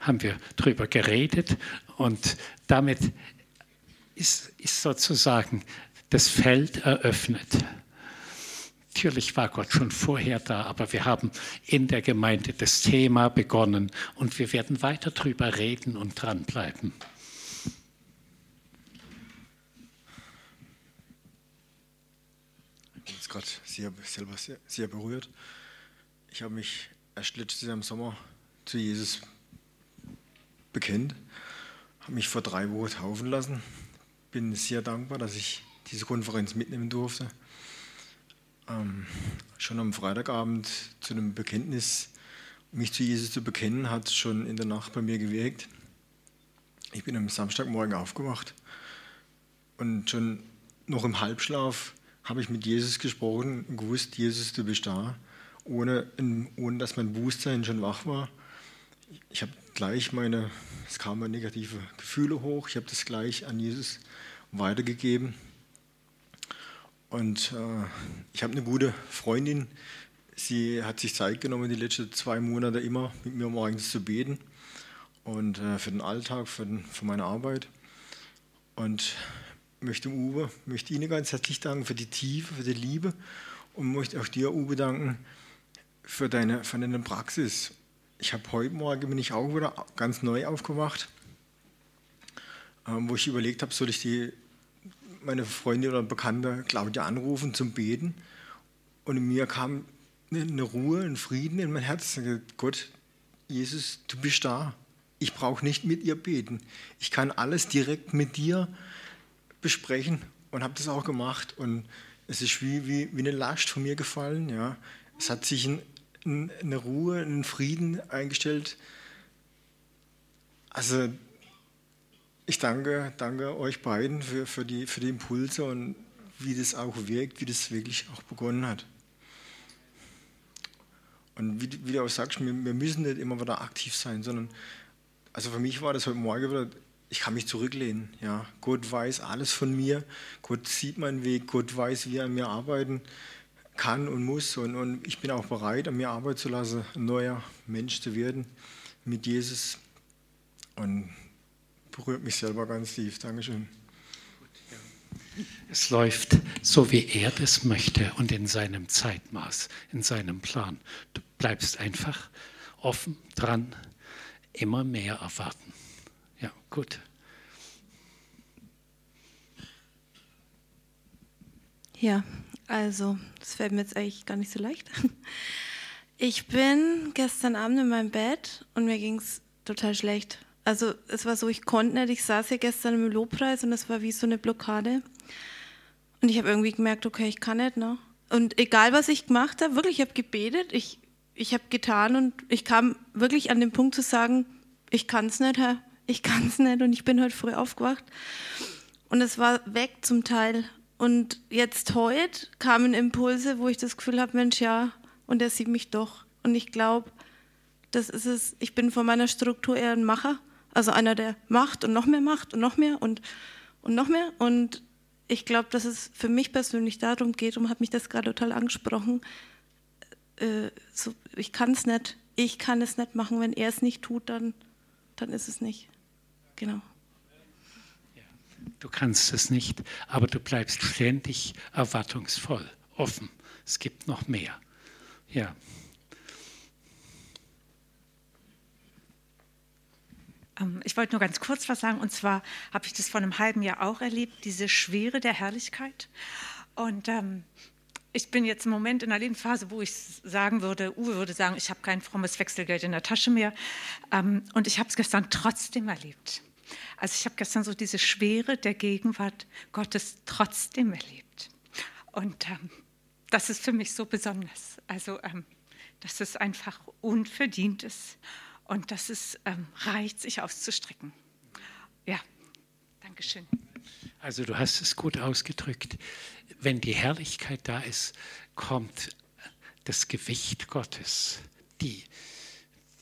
haben wir darüber geredet und damit ist, ist sozusagen das Feld eröffnet. Natürlich war Gott schon vorher da, aber wir haben in der Gemeinde das Thema begonnen und wir werden weiter darüber reden und dranbleiben. Ich bin jetzt gerade sehr, selber sehr, sehr berührt. Ich habe mich erst letztes Jahr im Sommer zu Jesus bekennt, habe mich vor drei Wochen taufen lassen. Bin sehr dankbar, dass ich diese Konferenz mitnehmen durfte. Ähm, schon am Freitagabend zu einem Bekenntnis, mich zu Jesus zu bekennen, hat schon in der Nacht bei mir gewirkt. Ich bin am Samstagmorgen aufgewacht und schon noch im Halbschlaf habe ich mit Jesus gesprochen und gewusst, Jesus, du bist da, ohne, ohne dass mein Bewusstsein schon wach war. Ich habe gleich meine, es kamen negative Gefühle hoch, ich habe das gleich an Jesus weitergegeben und äh, ich habe eine gute Freundin. Sie hat sich Zeit genommen, die letzten zwei Monate immer mit mir morgens zu beten. Und äh, für den Alltag, für, den, für meine Arbeit. Und möchte Uwe, möchte Ihnen ganz herzlich danken für die Tiefe, für die Liebe. Und möchte auch dir, Uwe, danken für deine, für deine Praxis. Ich habe heute Morgen bin ich auch wieder ganz neu aufgewacht, ähm, wo ich überlegt habe, soll ich die meine Freundin oder Bekannte Claudia anrufen zum Beten. Und in mir kam eine Ruhe, ein Frieden in mein Herz. Ich sagte, Gott, Jesus, du bist da. Ich brauche nicht mit ihr beten. Ich kann alles direkt mit dir besprechen und habe das auch gemacht. Und es ist wie, wie, wie eine Last von mir gefallen. Ja. Es hat sich ein, ein, eine Ruhe, ein Frieden eingestellt. Also ich danke, danke euch beiden für, für, die, für die Impulse und wie das auch wirkt, wie das wirklich auch begonnen hat. Und wie, wie du auch sagst, wir, wir, müssen nicht immer wieder aktiv sein, sondern, also für mich war das heute Morgen wieder, ich kann mich zurücklehnen. Ja. Gott weiß alles von mir, Gott sieht meinen Weg, Gott weiß, wie er an mir arbeiten kann und muss. Und, und ich bin auch bereit, an mir arbeiten zu lassen, ein neuer Mensch zu werden mit Jesus. Und berührt mich selber ganz tief. Dankeschön. Es läuft so, wie er das möchte und in seinem Zeitmaß, in seinem Plan. Du bleibst einfach offen dran, immer mehr erwarten. Ja, gut. Ja, also, das fällt mir jetzt eigentlich gar nicht so leicht. Ich bin gestern Abend in meinem Bett und mir ging es total schlecht. Also es war so, ich konnte nicht, ich saß ja gestern im Lobpreis und es war wie so eine Blockade. Und ich habe irgendwie gemerkt, okay, ich kann nicht. Ne? Und egal, was ich gemacht habe, wirklich, ich habe gebetet, ich, ich habe getan und ich kam wirklich an den Punkt zu sagen, ich kann es nicht, Herr, ich kann es nicht und ich bin heute früh aufgewacht. Und es war weg zum Teil. Und jetzt heute kamen Impulse, wo ich das Gefühl habe, Mensch, ja, und er sieht mich doch. Und ich glaube, das ist es, ich bin von meiner Struktur eher ein Macher also einer, der macht und noch mehr macht und noch mehr und, und noch mehr. Und ich glaube, dass es für mich persönlich darum geht, und hat mich das gerade total angesprochen, äh, so, ich kann es nicht, ich kann es nicht machen. Wenn er es nicht tut, dann, dann ist es nicht. Genau. Du kannst es nicht, aber du bleibst ständig erwartungsvoll, offen. Es gibt noch mehr. Ja. Ich wollte nur ganz kurz was sagen. Und zwar habe ich das vor einem halben Jahr auch erlebt, diese Schwere der Herrlichkeit. Und ähm, ich bin jetzt im Moment in einer Lebensphase, wo ich sagen würde, Uwe würde sagen, ich habe kein frommes Wechselgeld in der Tasche mehr. Ähm, und ich habe es gestern trotzdem erlebt. Also ich habe gestern so diese Schwere der Gegenwart Gottes trotzdem erlebt. Und ähm, das ist für mich so besonders. Also, ähm, dass es einfach unverdient ist und dass es ähm, reicht, sich auszustrecken. Ja, Dankeschön. Also du hast es gut ausgedrückt. Wenn die Herrlichkeit da ist, kommt das Gewicht Gottes, die,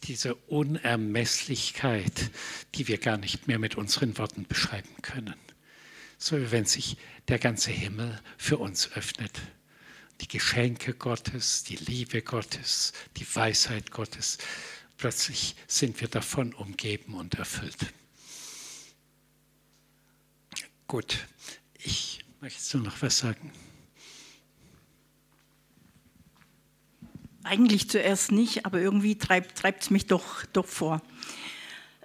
diese Unermesslichkeit, die wir gar nicht mehr mit unseren Worten beschreiben können. So wie wenn sich der ganze Himmel für uns öffnet. Die Geschenke Gottes, die Liebe Gottes, die Weisheit Gottes. Plötzlich sind wir davon umgeben und erfüllt. Gut, ich möchte noch was sagen. Eigentlich zuerst nicht, aber irgendwie treibt es mich doch, doch vor.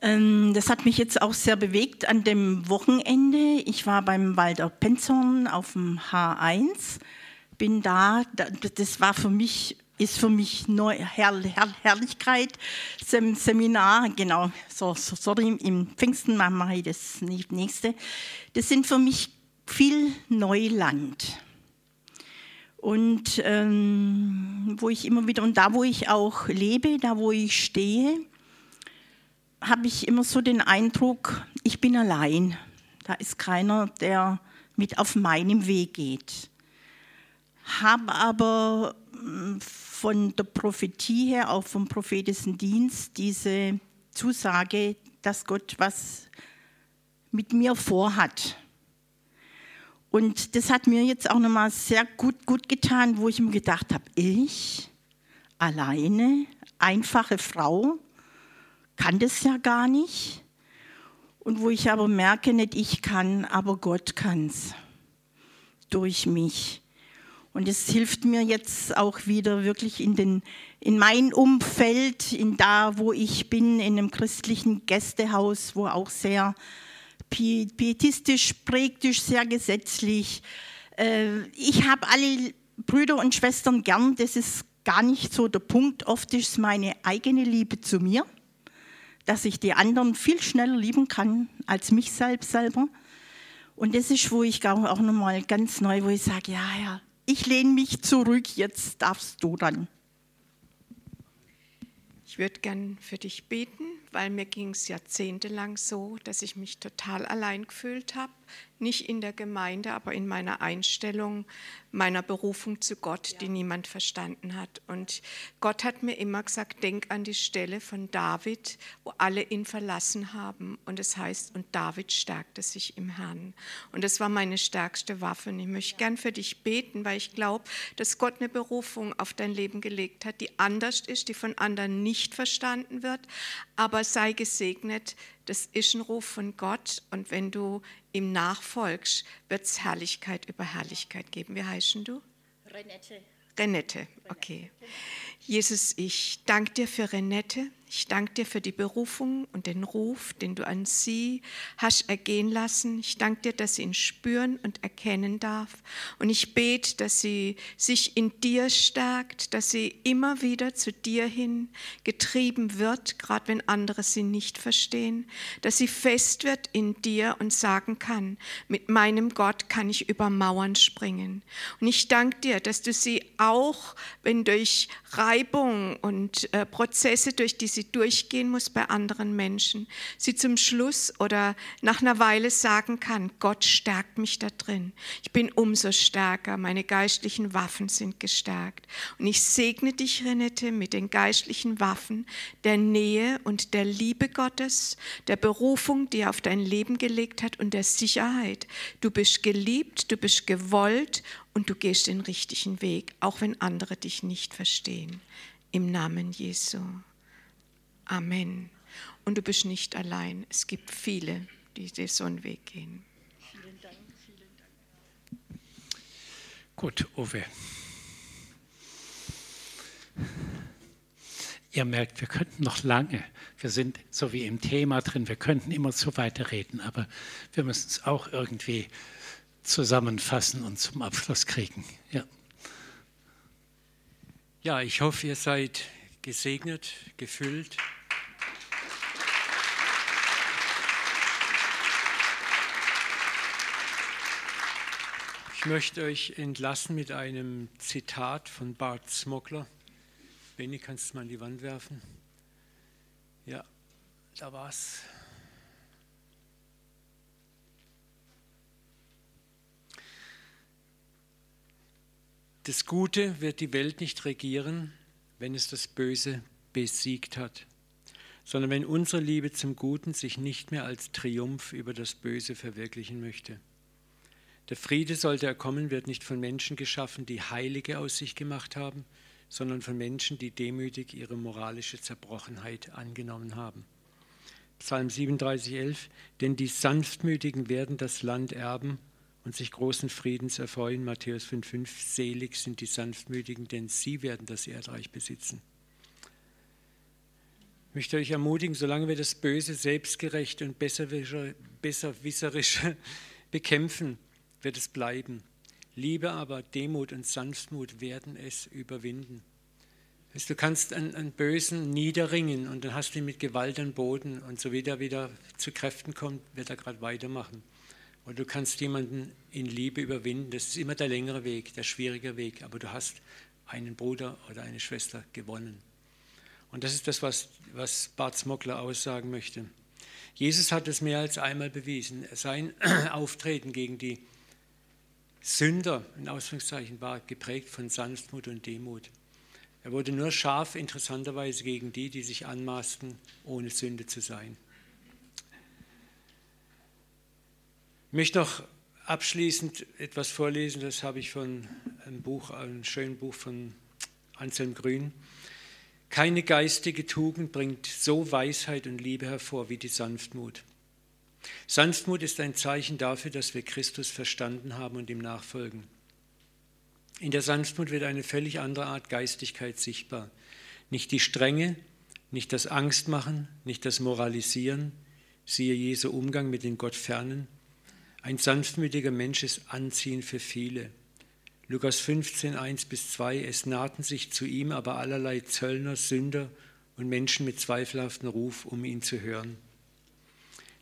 Ähm, das hat mich jetzt auch sehr bewegt an dem Wochenende. Ich war beim Walter Penzorn auf dem H1, bin da, das war für mich ist für mich Neu Herr Herr Herrlichkeit, Sem Seminar, genau, so, so, sorry, im Pfingsten mache ich das nächste. Das sind für mich viel Neuland. Und ähm, wo ich immer wieder, und da wo ich auch lebe, da wo ich stehe, habe ich immer so den Eindruck, ich bin allein. Da ist keiner, der mit auf meinem Weg geht. Habe aber von der Prophetie her, auch vom prophetischen Dienst, diese Zusage, dass Gott was mit mir vorhat. Und das hat mir jetzt auch nochmal sehr gut, gut getan, wo ich mir gedacht habe, ich alleine, einfache Frau, kann das ja gar nicht. Und wo ich aber merke, nicht ich kann, aber Gott kann es durch mich. Und es hilft mir jetzt auch wieder wirklich in, den, in mein Umfeld, in da, wo ich bin, in einem christlichen Gästehaus, wo auch sehr pietistisch prägt ist, sehr gesetzlich. Äh, ich habe alle Brüder und Schwestern gern, das ist gar nicht so der Punkt. Oft ist meine eigene Liebe zu mir, dass ich die anderen viel schneller lieben kann als mich selbst selber. Und das ist, wo ich auch nochmal ganz neu, wo ich sage, ja, ja, ich lehne mich zurück, jetzt darfst du dann. Ich würde gern für dich beten, weil mir ging es jahrzehntelang so, dass ich mich total allein gefühlt habe nicht in der Gemeinde, aber in meiner Einstellung, meiner Berufung zu Gott, die niemand verstanden hat. Und Gott hat mir immer gesagt, denk an die Stelle von David, wo alle ihn verlassen haben. Und es heißt, und David stärkte sich im Herrn. Und das war meine stärkste Waffe. Und ich möchte gern für dich beten, weil ich glaube, dass Gott eine Berufung auf dein Leben gelegt hat, die anders ist, die von anderen nicht verstanden wird. Aber sei gesegnet, das ist ein Ruf von Gott und wenn du ihm nachfolgst, wird es Herrlichkeit über Herrlichkeit geben. Wie heißen du? Renette. Renette, okay. Jesus, ich danke dir für Renette. Ich danke dir für die Berufung und den Ruf, den du an sie hast ergehen lassen. Ich danke dir, dass sie ihn spüren und erkennen darf. Und ich bete, dass sie sich in dir stärkt, dass sie immer wieder zu dir hin getrieben wird, gerade wenn andere sie nicht verstehen. Dass sie fest wird in dir und sagen kann, mit meinem Gott kann ich über Mauern springen. Und ich danke dir, dass du sie auch, wenn durch Reibung und äh, Prozesse, durch die sie sie durchgehen muss bei anderen Menschen, sie zum Schluss oder nach einer Weile sagen kann, Gott stärkt mich da drin. Ich bin umso stärker, meine geistlichen Waffen sind gestärkt. Und ich segne dich, Renette, mit den geistlichen Waffen der Nähe und der Liebe Gottes, der Berufung, die er auf dein Leben gelegt hat und der Sicherheit. Du bist geliebt, du bist gewollt und du gehst den richtigen Weg, auch wenn andere dich nicht verstehen. Im Namen Jesu. Amen. Und du bist nicht allein. Es gibt viele, die so einen Weg gehen. Vielen Dank. Vielen Dank. Gut, Uwe. Ihr merkt, wir könnten noch lange, wir sind so wie im Thema drin, wir könnten immer so weiterreden, aber wir müssen es auch irgendwie zusammenfassen und zum Abschluss kriegen. Ja. Ja, ich hoffe, ihr seid gesegnet, gefüllt. Ich möchte euch entlassen mit einem Zitat von Bart Smogler. Benny, kannst du es mal an die Wand werfen? Ja, da war's. Das Gute wird die Welt nicht regieren, wenn es das Böse besiegt hat, sondern wenn unsere Liebe zum Guten sich nicht mehr als Triumph über das Böse verwirklichen möchte. Der Friede, sollte er kommen, wird nicht von Menschen geschaffen, die Heilige aus sich gemacht haben, sondern von Menschen, die demütig ihre moralische Zerbrochenheit angenommen haben. Psalm 37, 11, denn die Sanftmütigen werden das Land erben und sich großen Friedens erfreuen. Matthäus 5, 5, selig sind die Sanftmütigen, denn sie werden das Erdreich besitzen. Ich möchte euch ermutigen, solange wir das Böse selbstgerecht und besserwisserisch bekämpfen, wird es bleiben. Liebe aber, Demut und Sanftmut werden es überwinden. Du kannst einen, einen Bösen niederringen und dann hast du ihn mit Gewalt an Boden und so wie er wieder zu Kräften kommt, wird er gerade weitermachen. Und du kannst jemanden in Liebe überwinden. Das ist immer der längere Weg, der schwierige Weg, aber du hast einen Bruder oder eine Schwester gewonnen. Und das ist das, was, was Bart Smogler aussagen möchte. Jesus hat es mehr als einmal bewiesen. Sein Auftreten gegen die Sünder, in Ausführungszeichen, war geprägt von Sanftmut und Demut. Er wurde nur scharf, interessanterweise, gegen die, die sich anmaßten, ohne Sünde zu sein. Ich möchte noch abschließend etwas vorlesen, das habe ich von einem Buch, einem schönen Buch von Anselm Grün. Keine geistige Tugend bringt so Weisheit und Liebe hervor wie die Sanftmut. Sanftmut ist ein Zeichen dafür, dass wir Christus verstanden haben und ihm nachfolgen. In der Sanftmut wird eine völlig andere Art Geistigkeit sichtbar. Nicht die Strenge, nicht das Angstmachen, nicht das Moralisieren, siehe Jesu Umgang mit den Gottfernen. Ein sanftmütiger Mensch ist anziehend für viele. Lukas 15, 1 bis 2, es nahten sich zu ihm aber allerlei Zöllner, Sünder und Menschen mit zweifelhaftem Ruf, um ihn zu hören.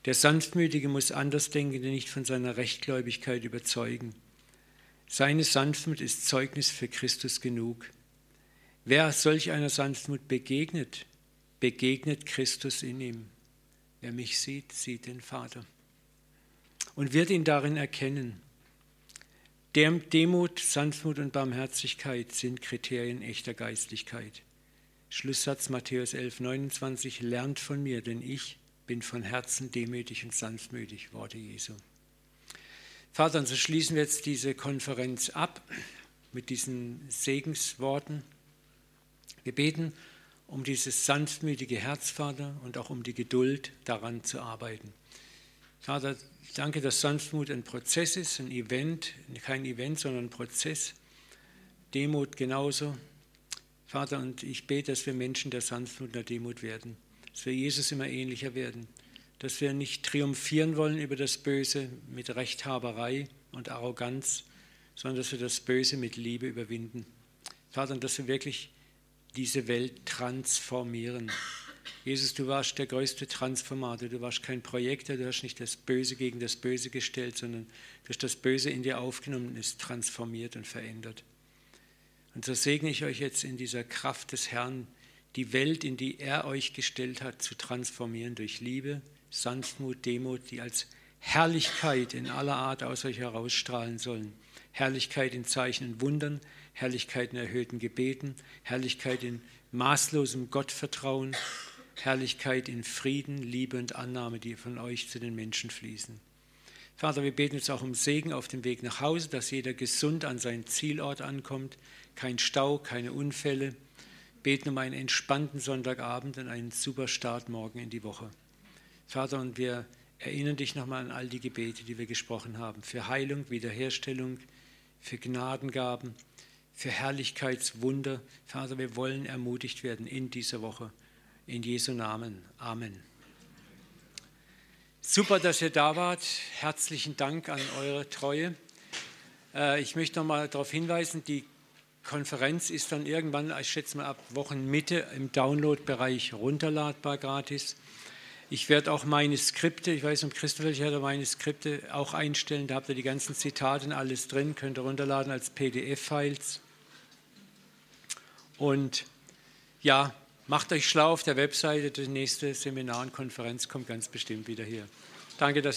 Der Sanftmütige muss Andersdenkende nicht von seiner Rechtgläubigkeit überzeugen. Seine Sanftmut ist Zeugnis für Christus genug. Wer solch einer Sanftmut begegnet, begegnet Christus in ihm. Wer mich sieht, sieht den Vater und wird ihn darin erkennen. Demut, Sanftmut und Barmherzigkeit sind Kriterien echter Geistlichkeit. Schlusssatz Matthäus 11, 29, lernt von mir, denn ich bin von Herzen demütig und sanftmütig, Worte Jesu. Vater, und so schließen wir jetzt diese Konferenz ab mit diesen Segensworten. Wir beten um dieses sanftmütige Herz, Vater, und auch um die Geduld, daran zu arbeiten. Vater, danke, dass Sanftmut ein Prozess ist, ein Event, kein Event, sondern ein Prozess. Demut genauso. Vater, und ich bete, dass wir Menschen der Sanftmut und der Demut werden dass wir Jesus immer ähnlicher werden, dass wir nicht triumphieren wollen über das Böse mit Rechthaberei und Arroganz, sondern dass wir das Böse mit Liebe überwinden. Vater, und dass wir wirklich diese Welt transformieren. Jesus, du warst der größte Transformator, du warst kein Projektor, du hast nicht das Böse gegen das Böse gestellt, sondern du hast das Böse in dir aufgenommen es transformiert und verändert. Und so segne ich euch jetzt in dieser Kraft des Herrn, die Welt, in die er euch gestellt hat, zu transformieren durch Liebe, Sanftmut, Demut, die als Herrlichkeit in aller Art aus euch herausstrahlen sollen. Herrlichkeit in Zeichen und Wundern, Herrlichkeit in erhöhten Gebeten, Herrlichkeit in maßlosem Gottvertrauen, Herrlichkeit in Frieden, Liebe und Annahme, die von euch zu den Menschen fließen. Vater, wir beten jetzt auch um Segen auf dem Weg nach Hause, dass jeder gesund an seinen Zielort ankommt, kein Stau, keine Unfälle beten um einen entspannten Sonntagabend und einen super Start morgen in die Woche. Vater, und wir erinnern dich nochmal an all die Gebete, die wir gesprochen haben, für Heilung, Wiederherstellung, für Gnadengaben, für Herrlichkeitswunder. Vater, wir wollen ermutigt werden in dieser Woche. In Jesu Namen. Amen. Super, dass ihr da wart. Herzlichen Dank an eure Treue. Äh, ich möchte noch mal darauf hinweisen, die Konferenz ist dann irgendwann, ich schätze mal ab Wochenmitte im Download-Bereich runterladbar gratis. Ich werde auch meine Skripte, ich weiß nicht, Christoph, ich werde meine Skripte auch einstellen. Da habt ihr die ganzen Zitate und alles drin, könnt ihr runterladen als PDF-Files. Und ja, macht euch schlau auf der Webseite. Die nächste Seminar und Konferenz kommt ganz bestimmt wieder hier. Danke, dass